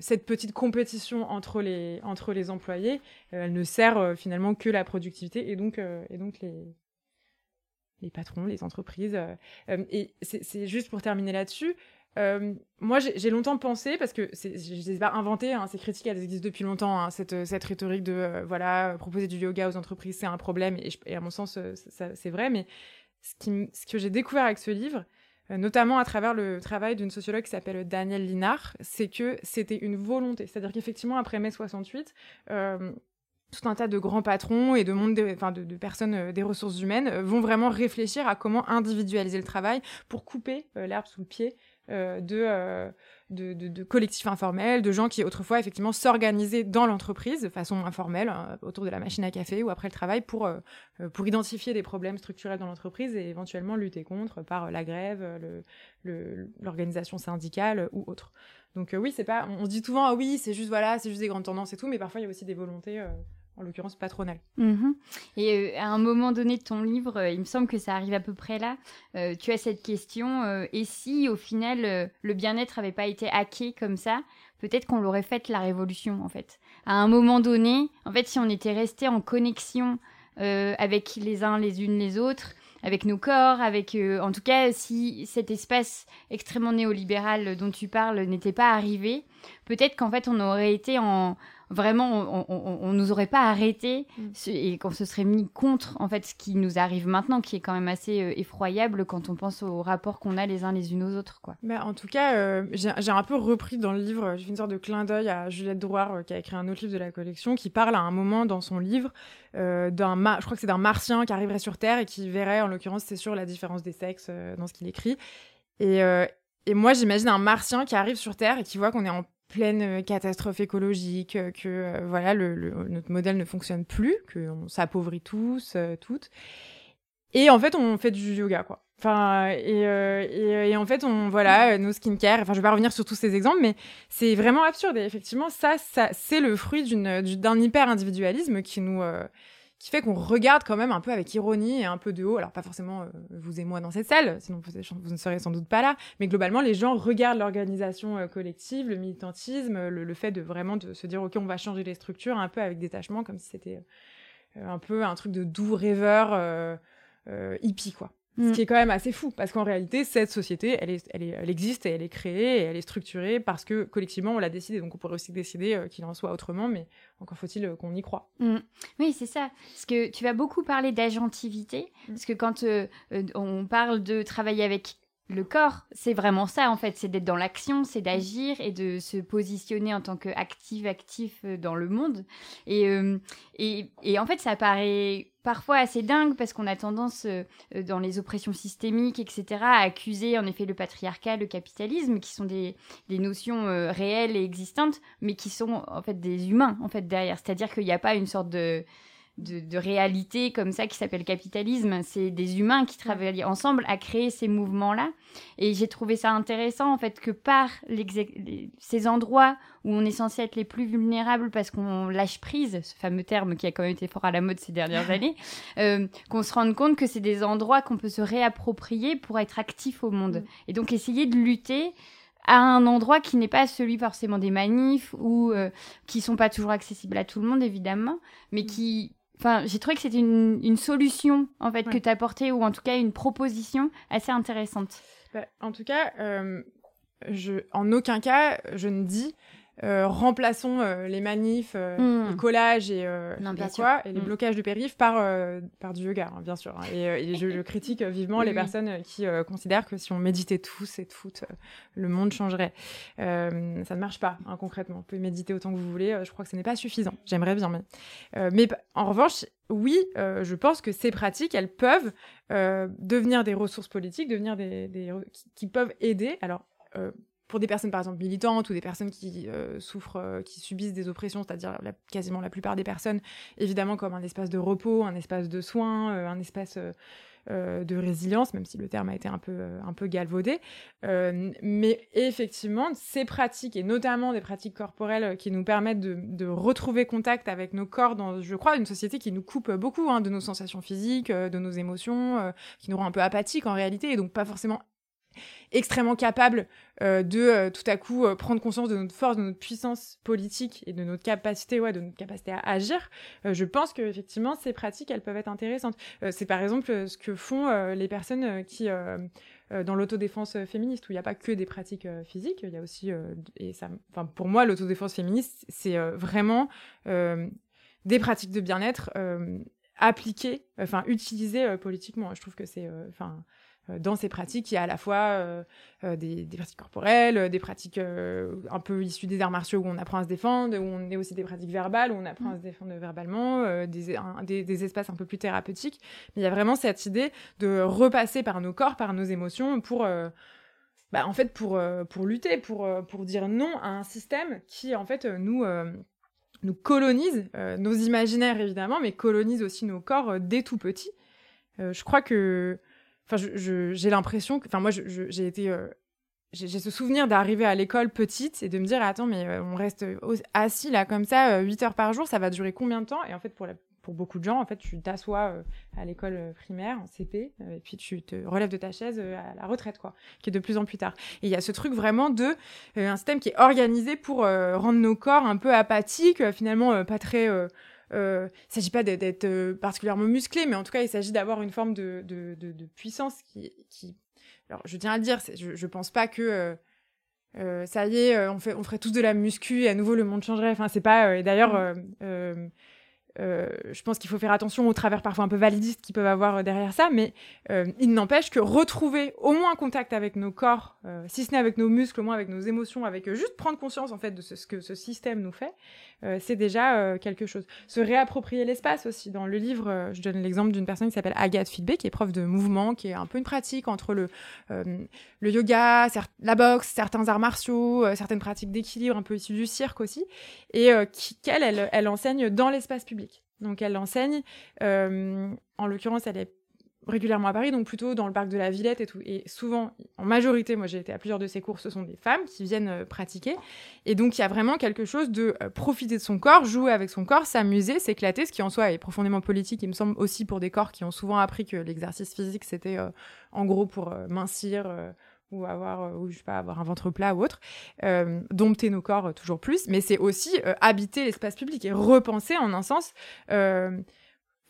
cette petite compétition entre les entre les employés elle ne sert finalement que la productivité et donc et donc les les patrons les entreprises et c'est juste pour terminer là-dessus euh, moi, j'ai longtemps pensé, parce que je ne les ai pas inventées, hein, ces critiques, elles existent depuis longtemps, hein, cette, cette, rhétorique de, euh, voilà, proposer du yoga aux entreprises, c'est un problème, et, à mon sens, euh, c'est vrai, mais ce que j'ai découvert avec ce livre, notamment à travers le travail d'une sociologue qui s'appelle Danielle Linard, c'est que c'était une volonté. C'est-à-dire qu'effectivement, après mai 68, tout un tas de grands patrons et de, monde enfin de, personnes des ressources humaines vont vraiment réfléchir à comment individualiser le travail pour couper l'herbe sous le pied euh, euh, de, de, collectifs informels, de gens qui autrefois effectivement s'organisaient dans l'entreprise de façon informelle, hein, autour de la machine à café ou après le travail, pour, euh, pour identifier des problèmes structurels dans l'entreprise et éventuellement lutter contre par la grève, l'organisation syndicale ou autre. Donc oui, c'est pas, on se dit souvent ah oui, c'est juste voilà, c'est juste des grandes tendances et tout, mais parfois il y a aussi des volontés en l'occurrence patronale. Mhm. Et euh, à un moment donné de ton livre, euh, il me semble que ça arrive à peu près là, euh, tu as cette question, et si au final le bien-être n'avait pas été hacké comme ça, peut-être qu'on l'aurait fait la révolution en fait. À un moment donné, en fait, si on était resté en connexion avec les uns les unes les autres, avec nos corps, avec en tout cas si cet espace extrêmement néolibéral dont tu parles n'était pas arrivé, peut-être qu'en fait on aurait été en vraiment, on, ne nous aurait pas arrêté mm. et qu'on se serait mis contre en fait ce qui nous arrive maintenant, qui est quand même assez euh, effroyable quand on pense aux rapports qu'on a les uns les unes aux autres, quoi. Bah, en tout cas, euh, j'ai un peu repris dans le livre, j'ai fait une sorte de clin d'œil à Juliette Drouard euh, qui a écrit un autre livre de la collection, qui parle à un moment dans son livre d'un, je crois que c'est d'un martien qui arriverait sur Terre et qui verrait, en l'occurrence, c'est sur la différence des sexes dans ce qu'il écrit. Et, et moi, j'imagine un martien qui arrive sur Terre et qui voit qu'on est en pleine euh, catastrophe écologique, euh, que euh, voilà notre modèle ne fonctionne plus, qu'on s'appauvrit tous, toutes. Et en fait, on fait du yoga, quoi. Enfin, et, et, en fait, on voilà nos skincare. Enfin, je vais pas revenir sur tous ces exemples, mais c'est vraiment absurde. Et effectivement, ça, ça c'est le fruit d'un hyper individualisme qui nous qui fait qu'on regarde quand même un peu avec ironie et un peu de haut. Alors, pas forcément euh, vous et moi dans cette salle, sinon vous, ne serez sans doute pas là, mais globalement, les gens regardent l'organisation euh, collective, le militantisme, le, fait de vraiment de se dire, OK, on va changer les structures un peu avec détachement, comme si c'était euh, un peu un truc de doux rêveur hippie, quoi. Ce mm. qui est quand même assez fou, parce qu'en réalité, cette société, elle, est, elle, est, elle, existe et elle est créée et elle est structurée parce que collectivement, on l'a décidé. Donc on pourrait aussi décider euh, qu'il en soit autrement, mais encore faut-il euh, qu'on y croit. Mm. Oui, c'est ça. Parce que tu vas beaucoup parler d'agentivité, mm. parce que quand euh, on parle de travailler avec le corps, c'est vraiment ça en fait, c'est d'être dans l'action, c'est d'agir et de se positionner en tant qu'actif, actif dans le monde. Et, et, en fait, ça paraît parfois assez dingue parce qu'on a tendance, euh, dans les oppressions systémiques, etc., à accuser en effet le patriarcat, le capitalisme, qui sont des, des notions réelles et existantes, mais qui sont en fait des humains en fait derrière. C'est-à-dire qu'il n'y a pas une sorte de de, réalité comme ça qui s'appelle capitalisme. C'est des humains qui travaillent ensemble à créer ces mouvements-là. Et j'ai trouvé ça intéressant, en fait, que par ces endroits où on est censé être les plus vulnérables parce qu'on lâche prise, ce fameux terme qui a quand même été fort à la mode ces dernières années, euh, qu'on se rende compte que c'est des endroits qu'on peut se réapproprier pour être actif au monde. Mm. Et donc essayer de lutter à un endroit qui n'est pas celui forcément des manifs ou euh, qui sont pas toujours accessibles à tout le monde évidemment, mais mm. qui Enfin, j'ai trouvé que c'était une, solution en fait que tu as apportée ou en tout cas une proposition assez intéressante. Bah, en tout cas, euh, je, en aucun cas, je ne dis euh, remplaçons euh, les manifs, euh, hmm. les collages et, quoi, et les hmm. blocages de périph par, par du yoga, hein, bien sûr. Hein. Et, je, critique vivement les personnes qui considèrent que si on méditait tous et toutes, le monde changerait. ça ne marche pas, hein, concrètement. Vous pouvez méditer autant que vous voulez, je crois que ce n'est pas suffisant. J'aimerais bien, mais, mais en revanche, oui, je pense que ces pratiques, elles peuvent devenir des ressources politiques, devenir des, des qui, qui, peuvent aider. Alors, pour des personnes par exemple militantes ou des personnes qui euh, souffrent, euh, qui subissent des oppressions, c'est-à-dire quasiment la plupart des personnes, évidemment comme un espace de repos, un espace de soins, euh, un espace de résilience, même si le terme a été un peu, un peu galvaudé. mais effectivement, ces pratiques, et notamment des pratiques corporelles qui nous permettent de, retrouver contact avec nos corps dans, je crois, une société qui nous coupe beaucoup hein, de nos sensations physiques, de nos émotions, qui nous rend un peu apathiques en réalité, et donc pas forcément extrêmement capable euh, de euh, tout à coup euh, prendre conscience de notre force, de notre puissance politique et de notre capacité, ouais, de notre capacité à agir, je pense que effectivement ces pratiques elles peuvent être intéressantes. c'est par exemple ce que font les personnes qui dans l'autodéfense féministe où il n'y a pas que des pratiques physiques, il y a aussi et ça, pour moi l'autodéfense féministe c'est vraiment des pratiques de bien-être appliquées, enfin utilisées politiquement. Je trouve que c'est, enfin dans ces pratiques, il y a à la fois euh, euh, des, pratiques corporelles, des pratiques un peu issues des arts martiaux où on apprend à se défendre, où on est aussi des pratiques verbales où on apprend à se défendre verbalement, des, des, espaces un peu plus thérapeutiques. Mais il y a vraiment cette idée de repasser par nos corps, par nos émotions pour... Bah, en fait, pour, pour lutter, pour, pour dire non à un système qui, en fait, nous, nous colonise, nos imaginaires évidemment, mais colonise aussi nos corps dès tout petit. je crois que Enfin, j'ai l'impression que. Enfin, moi, j'ai été. Euh, j'ai ce souvenir d'arriver à l'école petite et de me dire attends mais euh, on reste assis là comme ça 8 euh, heures par jour ça va durer combien de temps? Et en fait pour pour beaucoup de gens en fait tu t'assois à l'école primaire en CP et puis tu te relèves de ta chaise à la retraite quoi qui est de plus en plus tard et il y a ce truc vraiment de un système qui est organisé pour rendre nos corps un peu apathiques finalement pas très il ne s'agit pas d'être euh, particulièrement musclé, mais en tout cas, il s'agit d'avoir une forme de, de, de, puissance qui, qui, Alors, je tiens à le dire, je ne pense pas que ça y est, on, fait, on ferait tous de la muscu et à nouveau le monde changerait. Enfin, c'est pas. et d'ailleurs, mm. Euh, je pense qu'il faut faire attention aux travers parfois un peu validistes qui peuvent avoir euh, derrière ça, mais euh, il n'empêche que retrouver au moins contact avec nos corps, si ce n'est avec nos muscles, au moins avec nos émotions, avec juste prendre conscience en fait de ce, que ce système nous fait, c'est déjà quelque chose. Se réapproprier l'espace aussi. Dans le livre, je donne l'exemple d'une personne qui s'appelle Agathe Fitbé, qui est prof de mouvement, qui est un peu une pratique entre le, yoga, la boxe, certains arts martiaux, certaines pratiques d'équilibre un peu issues du cirque aussi, et qu'elle, elle, elle enseigne dans l'espace public. Donc elle enseigne. Euh, en l'occurrence, elle est régulièrement à Paris, donc plutôt dans le parc de la Villette et tout. Et souvent, en majorité, moi j'ai été à plusieurs de ces cours, ce sont des femmes qui viennent euh, pratiquer. Et donc il y a vraiment quelque chose de euh, profiter de son corps, jouer avec son corps, s'amuser, s'éclater, ce qui en soi est profondément politique, il me semble aussi pour des corps qui ont souvent appris que l'exercice physique c'était en gros pour mincir ou avoir euh, ou je sais pas avoir un ventre plat ou autre euh, dompter nos corps euh, toujours plus mais c'est aussi habiter l'espace public et repenser en un sens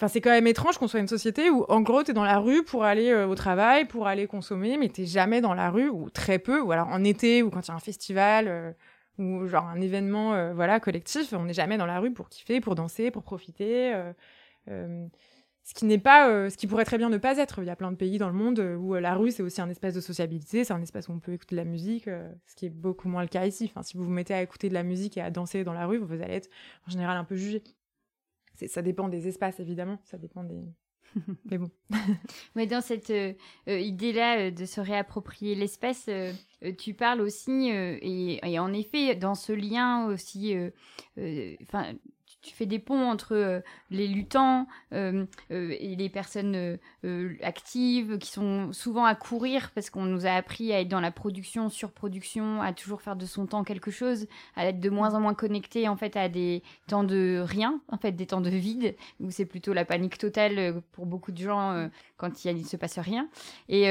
c'est quand même étrange qu'on soit une société où, en gros, t'es dans la rue pour aller au travail, pour aller consommer, mais t'es jamais dans la rue, ou très peu, ou alors en été, ou quand il y a un festival, ou genre un événement voilà, collectif, on n'est jamais dans la rue pour kiffer, pour danser, pour profiter ce qui n'est pas euh, ce qui pourrait très bien ne pas être. Il y a plein de pays dans le monde euh, où euh, la rue c'est aussi un espace de sociabilité c'est un espace où on peut écouter de la musique ce qui est beaucoup moins le cas ici. Enfin si vous vous mettez à écouter de la musique et à danser dans la rue vous allez être en général un peu jugé. Ça dépend des espaces évidemment. Ça dépend des mais bon mais dans cette idée là de se réapproprier l'espace tu parles aussi et, et, en effet dans ce lien aussi enfin tu fais des ponts entre euh, les luttants euh, euh, et les personnes actives qui sont souvent à courir parce qu'on nous a appris à être dans la production, surproduction, à toujours faire de son temps quelque chose, à être de moins en moins connecté en fait à des temps de rien, en fait des temps de vide où c'est plutôt la panique totale pour beaucoup de gens quand il ne se passe rien. Et,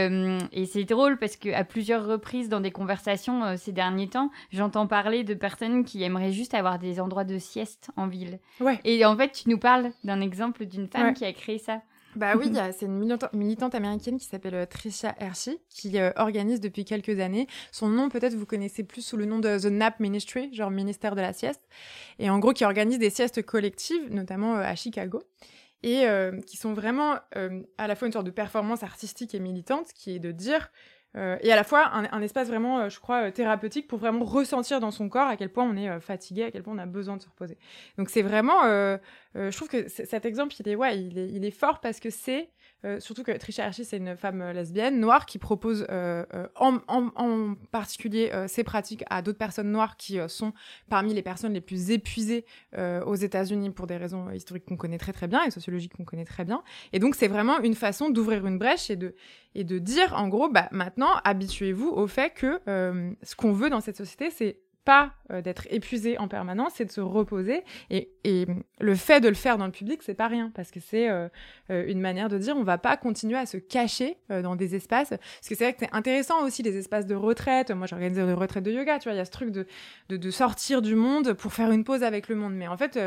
et c'est drôle parce que à plusieurs reprises dans des conversations ces derniers temps, j'entends parler de personnes qui aimeraient juste avoir des endroits de sieste en ville. Ouais. Et en fait, tu nous parles d'un exemple d'une femme qui a créé ça. Bah oui, c'est une militante, américaine qui s'appelle euh, Tricia Hershey, qui euh, organise depuis quelques années. Son nom, peut-être, vous connaissez plus sous le nom de The Nap Ministry, genre ministère de la sieste. Et en gros, qui organise des siestes collectives, notamment euh, à Chicago. Et qui sont vraiment à la fois une sorte de performance artistique et militante, qui est de dire euh, et à la fois un, espace vraiment, euh, je crois, euh, thérapeutique pour vraiment ressentir dans son corps à quel point on est fatigué, à quel point on a besoin de se reposer. Donc c'est vraiment, je trouve que cet exemple, il est, ouais, il est, il est fort parce que c'est euh, surtout que Trisha Hershey, c'est une femme euh, lesbienne noire qui propose euh, en, en, particulier ces pratiques à d'autres personnes noires qui sont parmi les personnes les plus épuisées aux États-Unis pour des raisons historiques qu'on connaît très très bien et sociologiques qu'on connaît très bien. Et donc c'est vraiment une façon d'ouvrir une brèche et de et de dire en gros, bah maintenant habituez-vous au fait que ce qu'on veut dans cette société, c'est pas euh, d'être épuisé en permanence, c'est de se reposer. Et, et, le fait de le faire dans le public, c'est pas rien, parce que c'est euh, euh, une manière de dire on va pas continuer à se cacher dans des espaces. Parce que c'est vrai que c'est intéressant aussi les espaces de retraite. Moi, j'organise des retraites de yoga, tu vois, il y a ce truc de, de, de, sortir du monde pour faire une pause avec le monde. Mais en fait,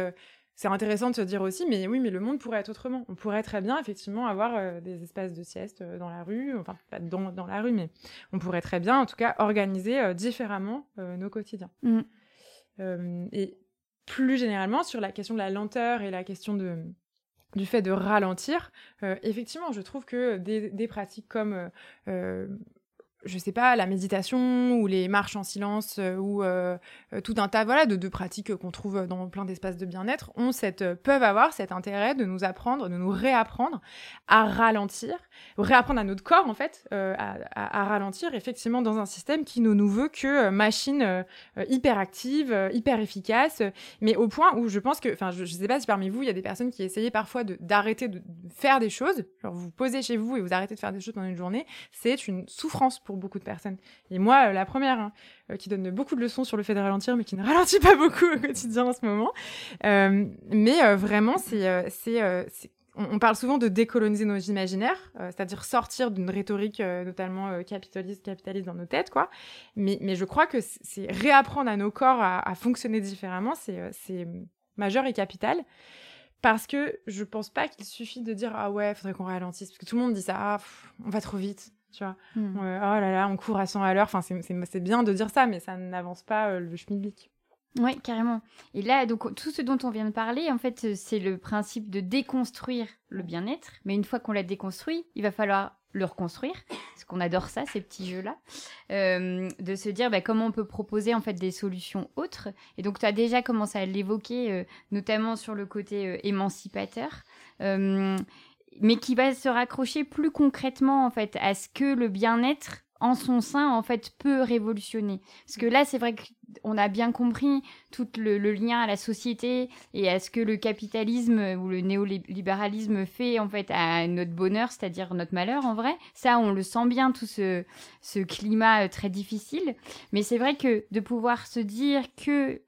c'est intéressant de se dire aussi, mais oui, mais le monde pourrait être autrement. On pourrait très bien, effectivement, avoir euh, des espaces de sieste euh, dans la rue, enfin, pas dans, dans, la rue, mais on pourrait très bien, en tout cas, organiser euh, différemment nos quotidiens. Mm. et plus généralement, sur la question de la lenteur et la question de, du fait de ralentir, effectivement, je trouve que des, des pratiques comme je sais pas, la méditation ou les marches en silence euh, ou euh, euh, tout un tas voilà, de, pratiques qu'on trouve dans plein d'espaces de bien-être ont cette, peuvent avoir cet intérêt de nous apprendre, de nous réapprendre à ralentir, réapprendre à notre corps en fait à, ralentir effectivement dans un système qui ne nous veut que machine hyper active, hyper efficace, mais au point où je pense que, enfin je, ne sais pas si parmi vous il y a des personnes qui essayaient parfois d'arrêter de, faire des choses, genre vous posez chez vous et vous arrêtez de faire des choses pendant une journée, c'est une souffrance pour beaucoup de personnes. Et moi, euh, la première, hein, euh, qui donne beaucoup de leçons sur le fait de ralentir, mais qui ne ralentit pas beaucoup au quotidien en ce moment. Euh, mais vraiment, c'est, c'est, on, parle souvent de décoloniser nos imaginaires, c'est-à-dire sortir d'une rhétorique notamment capitaliste, capitaliste dans nos têtes, quoi. Mais, mais je crois que c'est réapprendre à nos corps à, fonctionner différemment, c'est, c'est majeur et capital parce que je pense pas qu'il suffit de dire ah ouais faudrait qu'on ralentisse parce que tout le monde dit ça ah, on va trop vite Tu vois, hmm. oh là là, on court à 100 à l'heure. Enfin, c'est bien de dire ça, mais ça n'avance pas le schmilblick. Oui, carrément. Et là, donc, tout ce dont on vient de parler, en fait, c'est le principe de déconstruire le bien-être. Mais une fois qu'on l'a déconstruit, il va falloir le reconstruire, parce qu'on adore ça, ces petits jeux-là, euh, de se dire bah, comment on peut proposer en fait des solutions autres. Et donc tu as déjà commencé à l'évoquer, euh, notamment sur le côté euh, émancipateur, mais qui va se raccrocher plus concrètement en fait à ce que le bien-être en son sein, en fait, peut révolutionner. Parce que là, c'est vrai qu'on a bien compris tout le, lien à la société et à ce que le capitalisme ou le néolibéralisme fait, en fait, à notre bonheur, c'est-à-dire notre malheur, en vrai. Ça, on le sent bien, tout ce, ce climat euh, très difficile. Mais c'est vrai que de pouvoir se dire que,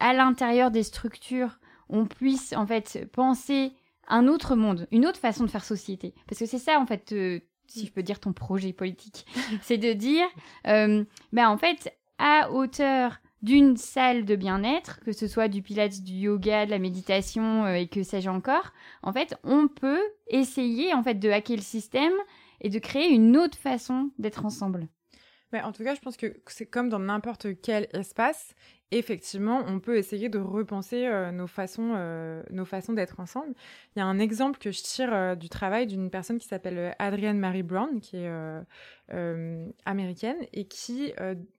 à l'intérieur des structures, on puisse, en fait, penser un autre monde, une autre façon de faire société. Parce que c'est ça, en fait, euh, si je peux dire ton projet politique, c'est de dire, euh, ben en fait, à hauteur d'une salle de bien-être, que ce soit du pilates, du yoga, de la méditation euh, et que sais-je encore, en fait, on peut essayer en fait de hacker le système et de créer une autre façon d'être ensemble. Mais en tout cas, je pense que c'est comme dans n'importe quel espace effectivement, on peut essayer de repenser euh, nos façons, euh, façons d'être ensemble. Il y a un exemple que je tire euh, du travail d'une personne qui s'appelle Adrienne Marie Brown, qui est américaine et qui,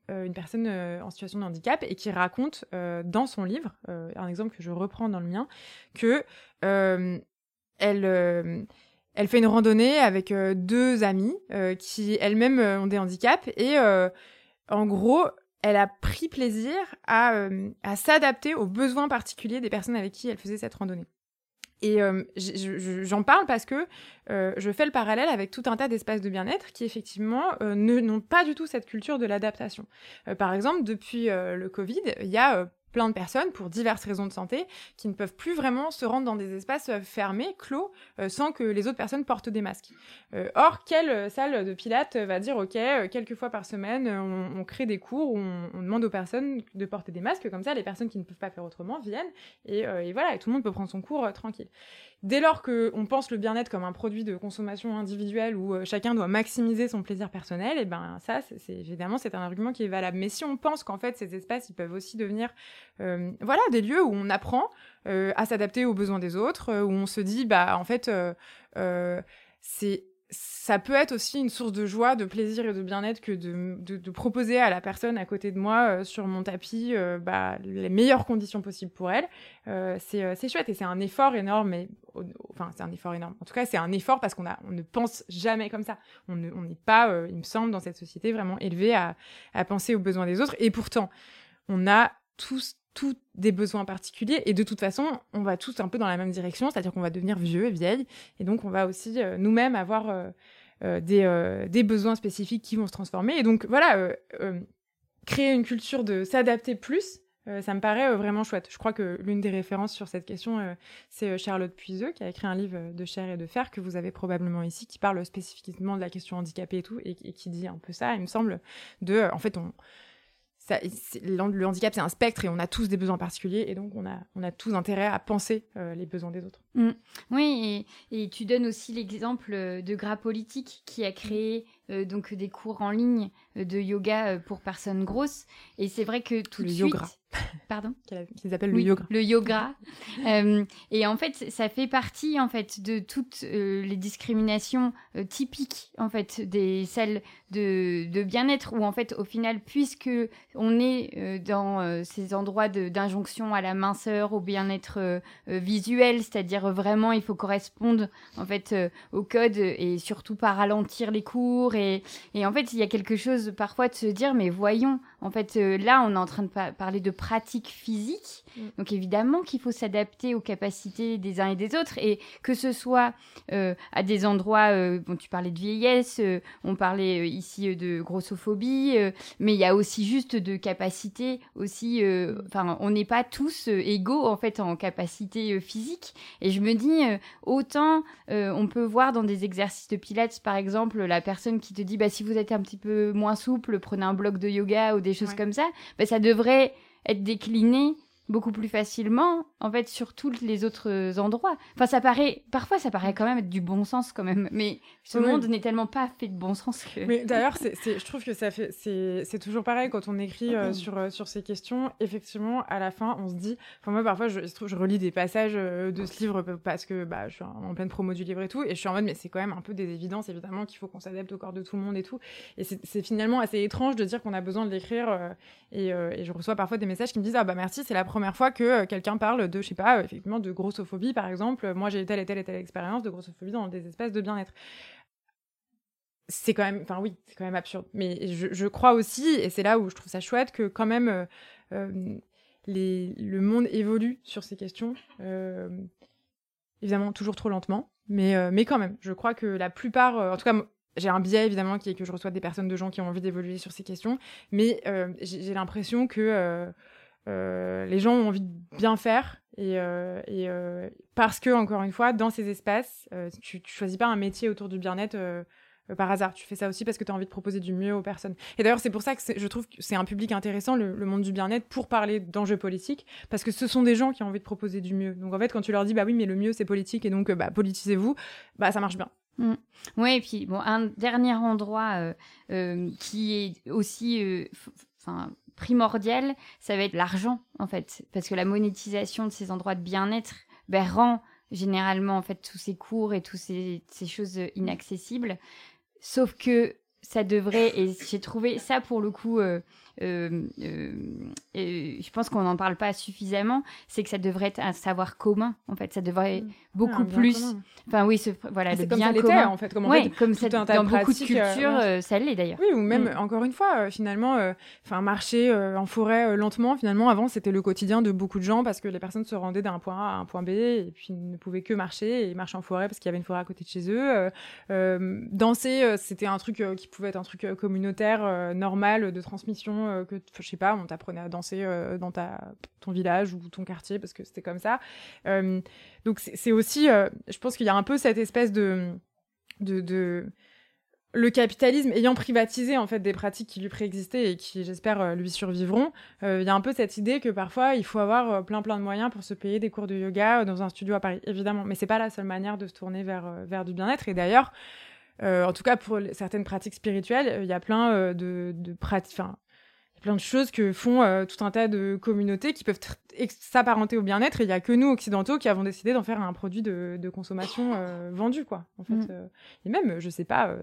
une personne en situation de handicap, et qui raconte dans son livre, un exemple que je reprends dans le mien, que elle elle fait une randonnée avec deux amies qui elles-mêmes ont des handicaps et en gros, elle a pris plaisir euh, à, s'adapter aux besoins particuliers des personnes avec qui elle faisait cette randonnée. Et euh, j'en parle parce que euh, je fais le parallèle avec tout un tas d'espaces de bien-être qui effectivement n'ont pas du tout cette culture de l'adaptation. par exemple, depuis le Covid, il y a plein de personnes pour diverses raisons de santé qui ne peuvent plus vraiment se rendre dans des espaces euh, fermés, clos, euh, sans que les autres personnes portent des masques. Euh, or, quelle salle de pilates va dire, OK, quelques fois par semaine, on, crée des cours où on, demande aux personnes de porter des masques, comme ça, les personnes qui ne peuvent pas faire autrement viennent, et, voilà, et tout le monde peut prendre son cours tranquille. Dès lors qu'on pense le bien-être comme un produit de consommation individuelle où euh, chacun doit maximiser son plaisir personnel, et eh ben ça, c'est évidemment c'est un argument qui est valable. Mais si on pense qu'en fait ces espaces, ils peuvent aussi devenir, euh, voilà, des lieux où on apprend euh, à s'adapter aux besoins des autres, où on se dit, bah en fait, c'est ça peut être aussi une source de joie, de plaisir et de bien-être que de, proposer à la personne à côté de moi euh, sur mon tapis euh, bah, les meilleures conditions possibles pour elle. Euh, c'est chouette et c'est un effort énorme. Enfin, c'est un effort énorme. En tout cas, c'est un effort parce qu'on on ne pense jamais comme ça. On n'est pas, il me semble, dans cette société vraiment élevé à penser aux besoins des autres. Et pourtant, on a tous tous des besoins particuliers. Et de toute façon on va tous un peu dans la même direction c'est-à-dire qu'on va devenir vieux et vieille et donc on va aussi euh, nous-mêmes avoir euh, euh, des, des, besoins spécifiques qui vont se transformer. Et donc voilà créer une culture de s'adapter plus ça me paraît vraiment chouette. Je crois que l'une des références sur cette question, c'est Charlotte Puiseux, qui a écrit un livre de chair et de fer que vous avez probablement ici, qui parle spécifiquement de la question handicapée et tout, et, et qui dit un peu ça, il me semble, de, en fait, on, le handicap, c'est un spectre et on a tous des besoins particuliers et donc on a, on a tous intérêt à penser euh, les besoins des autres. Mm. Oui, et, et, tu donnes aussi l'exemple de Gras Politique qui a créé euh, donc des cours en ligne euh, de yoga euh, pour personnes grosses. Et c'est vrai que tout le de yoga. suite... Pardon Qu'ils appellent le yoga. Le yoga. et en fait, ça fait partie en fait de toutes les discriminations typiques en fait des celles de, de bien-être où en fait au final puisque on est dans ces endroits d'injonction à la minceur, au bien-être visuel, c'est-à-dire vraiment il faut correspondre en fait au code et surtout pas ralentir les cours et, en fait, il y a quelque chose parfois de se dire, mais voyons, en fait, euh, là, on est en train de parler de pratiques physiques. Mm. Donc évidemment qu'il faut s'adapter aux capacités des uns et des autres. Et que ce soit euh, à des endroits, euh, bon, tu parlais de vieillesse, on parlait ici de grossophobie, mais il y a aussi juste de capacité aussi. Enfin, on n'est pas tous égaux, en fait, en capacité physique. Et je me dis, autant on peut voir dans des exercices de pilates, par exemple, la personne qui te dit, bah, si vous êtes un petit peu moins souple, prenez un bloc de yoga ou des choses comme ça, bah, ça devrait être décliné beaucoup plus facilement, en fait, sur tous les autres endroits. Enfin, ça paraît, parfois, ça paraît quand même être du bon sens, quand même. Mais ce monde n'est tellement pas fait de bon sens que. Mais d'ailleurs, je trouve que ça fait, c'est toujours pareil quand on écrit euh, sur, euh, sur ces questions. Effectivement, à la fin, on se dit. Enfin, moi, parfois, je, je relis des passages euh, de ce livre parce que bah, je suis en pleine promo du livre et tout. Et je suis en mode, mais c'est quand même un peu des évidences, évidemment, qu'il faut qu'on s'adapte au corps de tout le monde et tout. Et c'est finalement assez étrange de dire qu'on a besoin de l'écrire. et, et, je reçois parfois des messages qui me disent, ah bah merci, c'est la première fois que quelqu'un parle de, je sais pas, effectivement, de grossophobie, par exemple. Moi, j'ai telle et telle et telle expérience de grossophobie dans des espaces de bien-être c'est quand même, enfin oui, c'est quand même absurde. Mais je, crois aussi, et c'est là où je trouve ça chouette, que quand même euh, euh, le monde évolue sur ces questions. Euh, évidemment, toujours trop lentement, mais, mais quand même, je crois que la plupart, en tout cas, j'ai un biais évidemment qui est que je reçois des personnes de gens qui ont envie d'évoluer sur ces questions, mais j'ai l'impression que les gens ont envie de bien faire et, et parce que encore une fois, dans ces espaces, tu, tu choisis pas un métier autour du bien-être euh, par hasard. Tu fais ça aussi parce que tu as envie de proposer du mieux aux personnes. Et d'ailleurs, c'est pour ça que je trouve que c'est un public intéressant, le, monde du bien-être, pour parler d'enjeux politiques, parce que ce sont des gens qui ont envie de proposer du mieux. Donc en fait, quand tu leur dis, bah oui, mais le mieux, c'est politique, et donc, euh, bah, politisez-vous, bah ça marche bien. Mm. Oui, et puis, bon, un dernier endroit euh, qui est aussi enfin primordial, ça va être l'argent, en fait. Parce que la monétisation de ces endroits de bien-être ben, rend généralement en fait tous ces cours et toutes ces, ces choses inaccessibles. Sauf que ça devrait, et j'ai trouvé ça pour le coup, euh, euh, euh, je pense qu'on n'en parle pas suffisamment, c'est que ça devrait être un savoir commun, en fait. Ça devrait mm. beaucoup plus. Enfin, oui, ce, voilà, le bien comme commun. en fait. Comme, en comme ça, dans beaucoup de cultures, ça l'est d'ailleurs. Oui, ou même, mm. encore une fois, finalement, enfin marcher en forêt lentement, finalement, avant, c'était le quotidien de beaucoup de gens parce que les personnes se rendaient d'un point A à un point B et puis ne pouvaient que marcher et marcher en forêt parce qu'il y avait une forêt à côté de chez eux. danser, c'était un truc qui pouvait être un truc communautaire, normal, de transmission que je sais pas, on t'apprenait à danser euh, dans ta, ton village ou ton quartier parce que c'était comme ça. Euh, donc c'est aussi, euh, je pense qu'il y a un peu cette espèce de, de, le capitalisme ayant privatisé en fait des pratiques qui lui préexistaient et qui j'espère lui survivront, il y a un peu cette idée que parfois il faut avoir plein plein de moyens pour se payer des cours de yoga dans un studio à Paris, évidemment, mais c'est pas la seule manière de se tourner vers vers du bien-être. Et d'ailleurs en tout cas pour certaines pratiques spirituelles, il y a plein de, de pratiques, plein de choses que font euh, tout un tas de communautés qui peuvent s'apparenter au bien-être et il n'y a que nous occidentaux qui avons décidé d'en faire un produit de, consommation euh, vendu quoi en fait mm. euh. et même je sais pas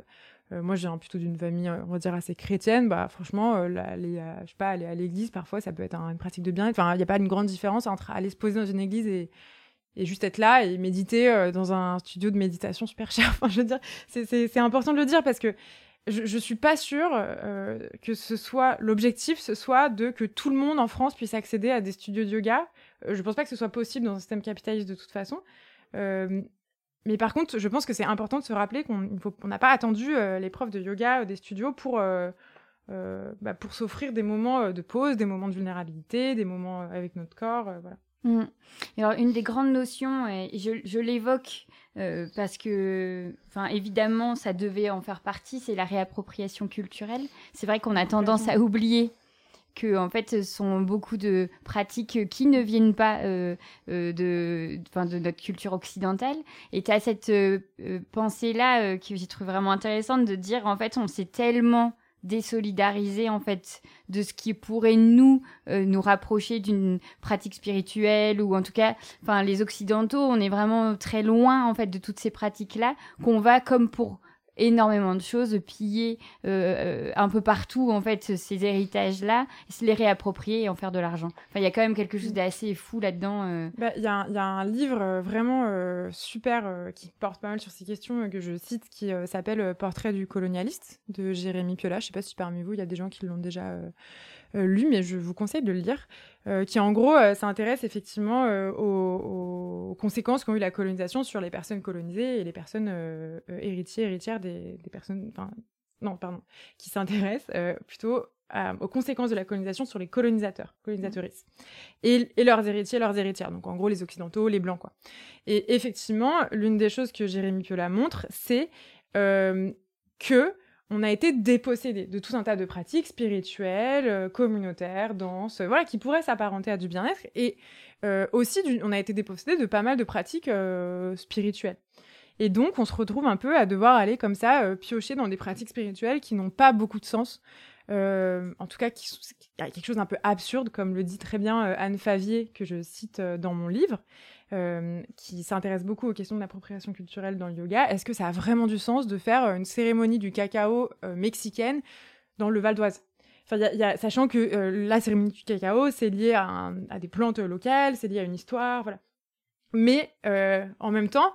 moi j'ai plutôt d'une famille on va dire assez chrétienne bah franchement aller je sais pas aller à l'église parfois ça peut être une pratique de bien enfin il n'y a pas une grande différence entre aller se poser dans une église et et juste être là et méditer dans un studio de méditation super cher. Enfin, je veux dire, c'est important de le dire parce que je, je suis pas sûre euh, que ce soit l'objectif, ce soit de que tout le monde en France puisse accéder à des studios de yoga. Euh, je pense pas que ce soit possible dans un système capitaliste de toute façon. Euh, mais par contre, je pense que c'est important de se rappeler qu'on n'a pas attendu les profs de yoga des studios pour, bah, pour s'offrir des moments de pause, des moments de vulnérabilité, des moments avec notre corps. voilà. Mmh. Alors, une des grandes notions, et je, je l'évoque euh, parce que, enfin, évidemment, ça devait en faire partie, c'est la réappropriation culturelle. C'est vrai qu'on a tendance à oublier que, en fait, ce sont beaucoup de pratiques qui ne viennent pas euh, euh de, de notre culture occidentale. Et tu as cette euh, pensée-là que j'ai trouvé vraiment intéressante de dire, en fait, on s'est tellement désolidariser en fait de ce qui pourrait nous euh, nous rapprocher d'une pratique spirituelle ou en tout cas enfin les occidentaux on est vraiment très loin en fait de toutes ces pratiques là qu'on va comme pour énormément de choses, piller euh, euh, un peu partout en fait ces héritages-là, se les réapproprier et en faire de l'argent. Enfin, il y a quand même quelque chose d'assez fou là-dedans. Euh. Bah, il y, y, a un livre vraiment super qui porte pas mal sur ces questions que je cite qui s'appelle Portrait du colonialiste de Jérémy Piola. Je sais pas si parmi vous il y a des gens qui l'ont déjà lu, mais je vous conseille de le lire, euh, qui en gros euh, s'intéresse effectivement aux, conséquences qu'ont eu la colonisation sur les personnes colonisées et les personnes héritiers, héritières des, personnes, enfin non, pardon, qui s'intéressent plutôt aux conséquences de la colonisation sur les colonisateurs, colonisatrices, et, et, leurs héritiers, leurs héritières, donc en gros les occidentaux, les blancs, quoi. Et effectivement, l'une des choses que Jérémy Piola montre, c'est que on a été dépossédé de tout un tas de pratiques spirituelles, euh, communautaires, danse, voilà, qui pourraient s'apparenter à du bien-être. Et euh, aussi, on a été dépossédé de pas mal de pratiques euh, spirituelles. Et donc, on se retrouve un peu à devoir aller comme ça piocher dans des pratiques spirituelles qui n'ont pas beaucoup de sens. en tout cas, qui, a quelque chose d'un peu absurde, comme le dit très bien Anne Favier, que je cite dans mon livre. Euh, qui s'intéresse beaucoup aux questions de l'appropriation culturelle dans le yoga. Est-ce que ça a vraiment du sens de faire euh, une cérémonie du cacao euh, mexicaine dans le Val d'Oise? Enfin, sachant que la cérémonie du cacao, c'est lié à, à, des plantes locales, c'est lié à une histoire, voilà. Mais en même temps,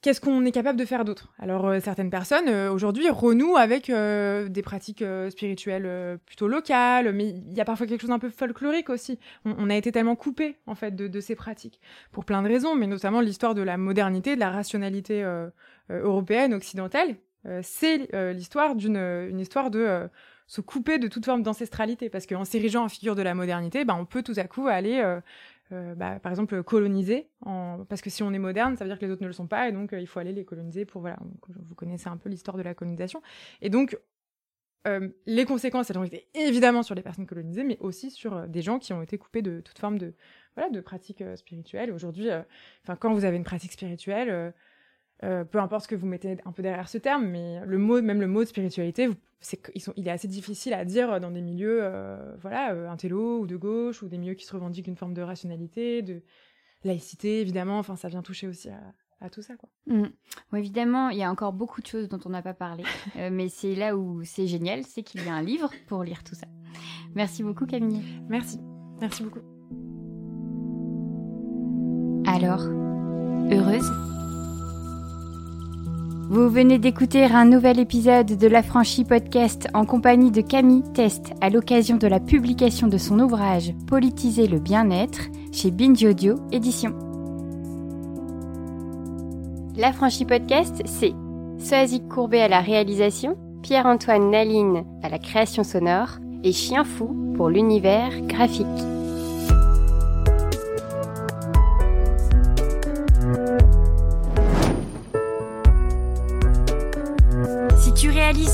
Qu'est-ce qu'on est capable de faire d'autre? Alors, euh, certaines personnes, euh, aujourd'hui, renouent avec euh, des pratiques spirituelles plutôt locales, mais il y a parfois quelque chose d'un peu folklorique aussi. On, a été tellement coupé, en fait, de, ces pratiques, pour plein de raisons, mais notamment l'histoire de la modernité, de la rationalité européenne, occidentale. c'est l'histoire d'une histoire de se couper de toute forme d'ancestralité, parce qu'en s'érigeant en figure de la modernité, ben, on peut tout à coup aller euh, bah, par exemple, coloniser, en... parce que si on est moderne, ça veut dire que les autres ne le sont pas, et donc euh, il faut aller les coloniser pour, voilà, vous connaissez un peu l'histoire de la colonisation. Et donc, euh, les conséquences, elles ont été évidemment sur les personnes colonisées, mais aussi sur des gens qui ont été coupés de toute forme de, voilà, de pratiques spirituelles. Aujourd'hui, quand vous avez une pratique spirituelle, euh, peu importe ce que vous mettez un peu derrière ce terme, mais le mot, même le mot de spiritualité, sont, il est assez difficile à dire dans des milieux, euh, voilà, euh, intello ou de gauche, ou des milieux qui se revendiquent une forme de rationalité, de laïcité, évidemment. Enfin, ça vient toucher aussi à, tout ça, quoi. Mmh. évidemment, il y a encore beaucoup de choses dont on n'a pas parlé, mais c'est là où c'est génial, c'est qu'il y a un livre pour lire tout ça. Merci beaucoup, Camille. Merci, merci beaucoup. Alors, heureuse vous venez d'écouter un nouvel épisode de La Franchie Podcast en compagnie de Camille Test à l'occasion de la publication de son ouvrage Politiser le bien-être chez Binge Audio Édition. La Franchie Podcast, c'est Soazic Courbet à la réalisation, Pierre-Antoine Naline à la création sonore et Chien Fou pour l'univers graphique.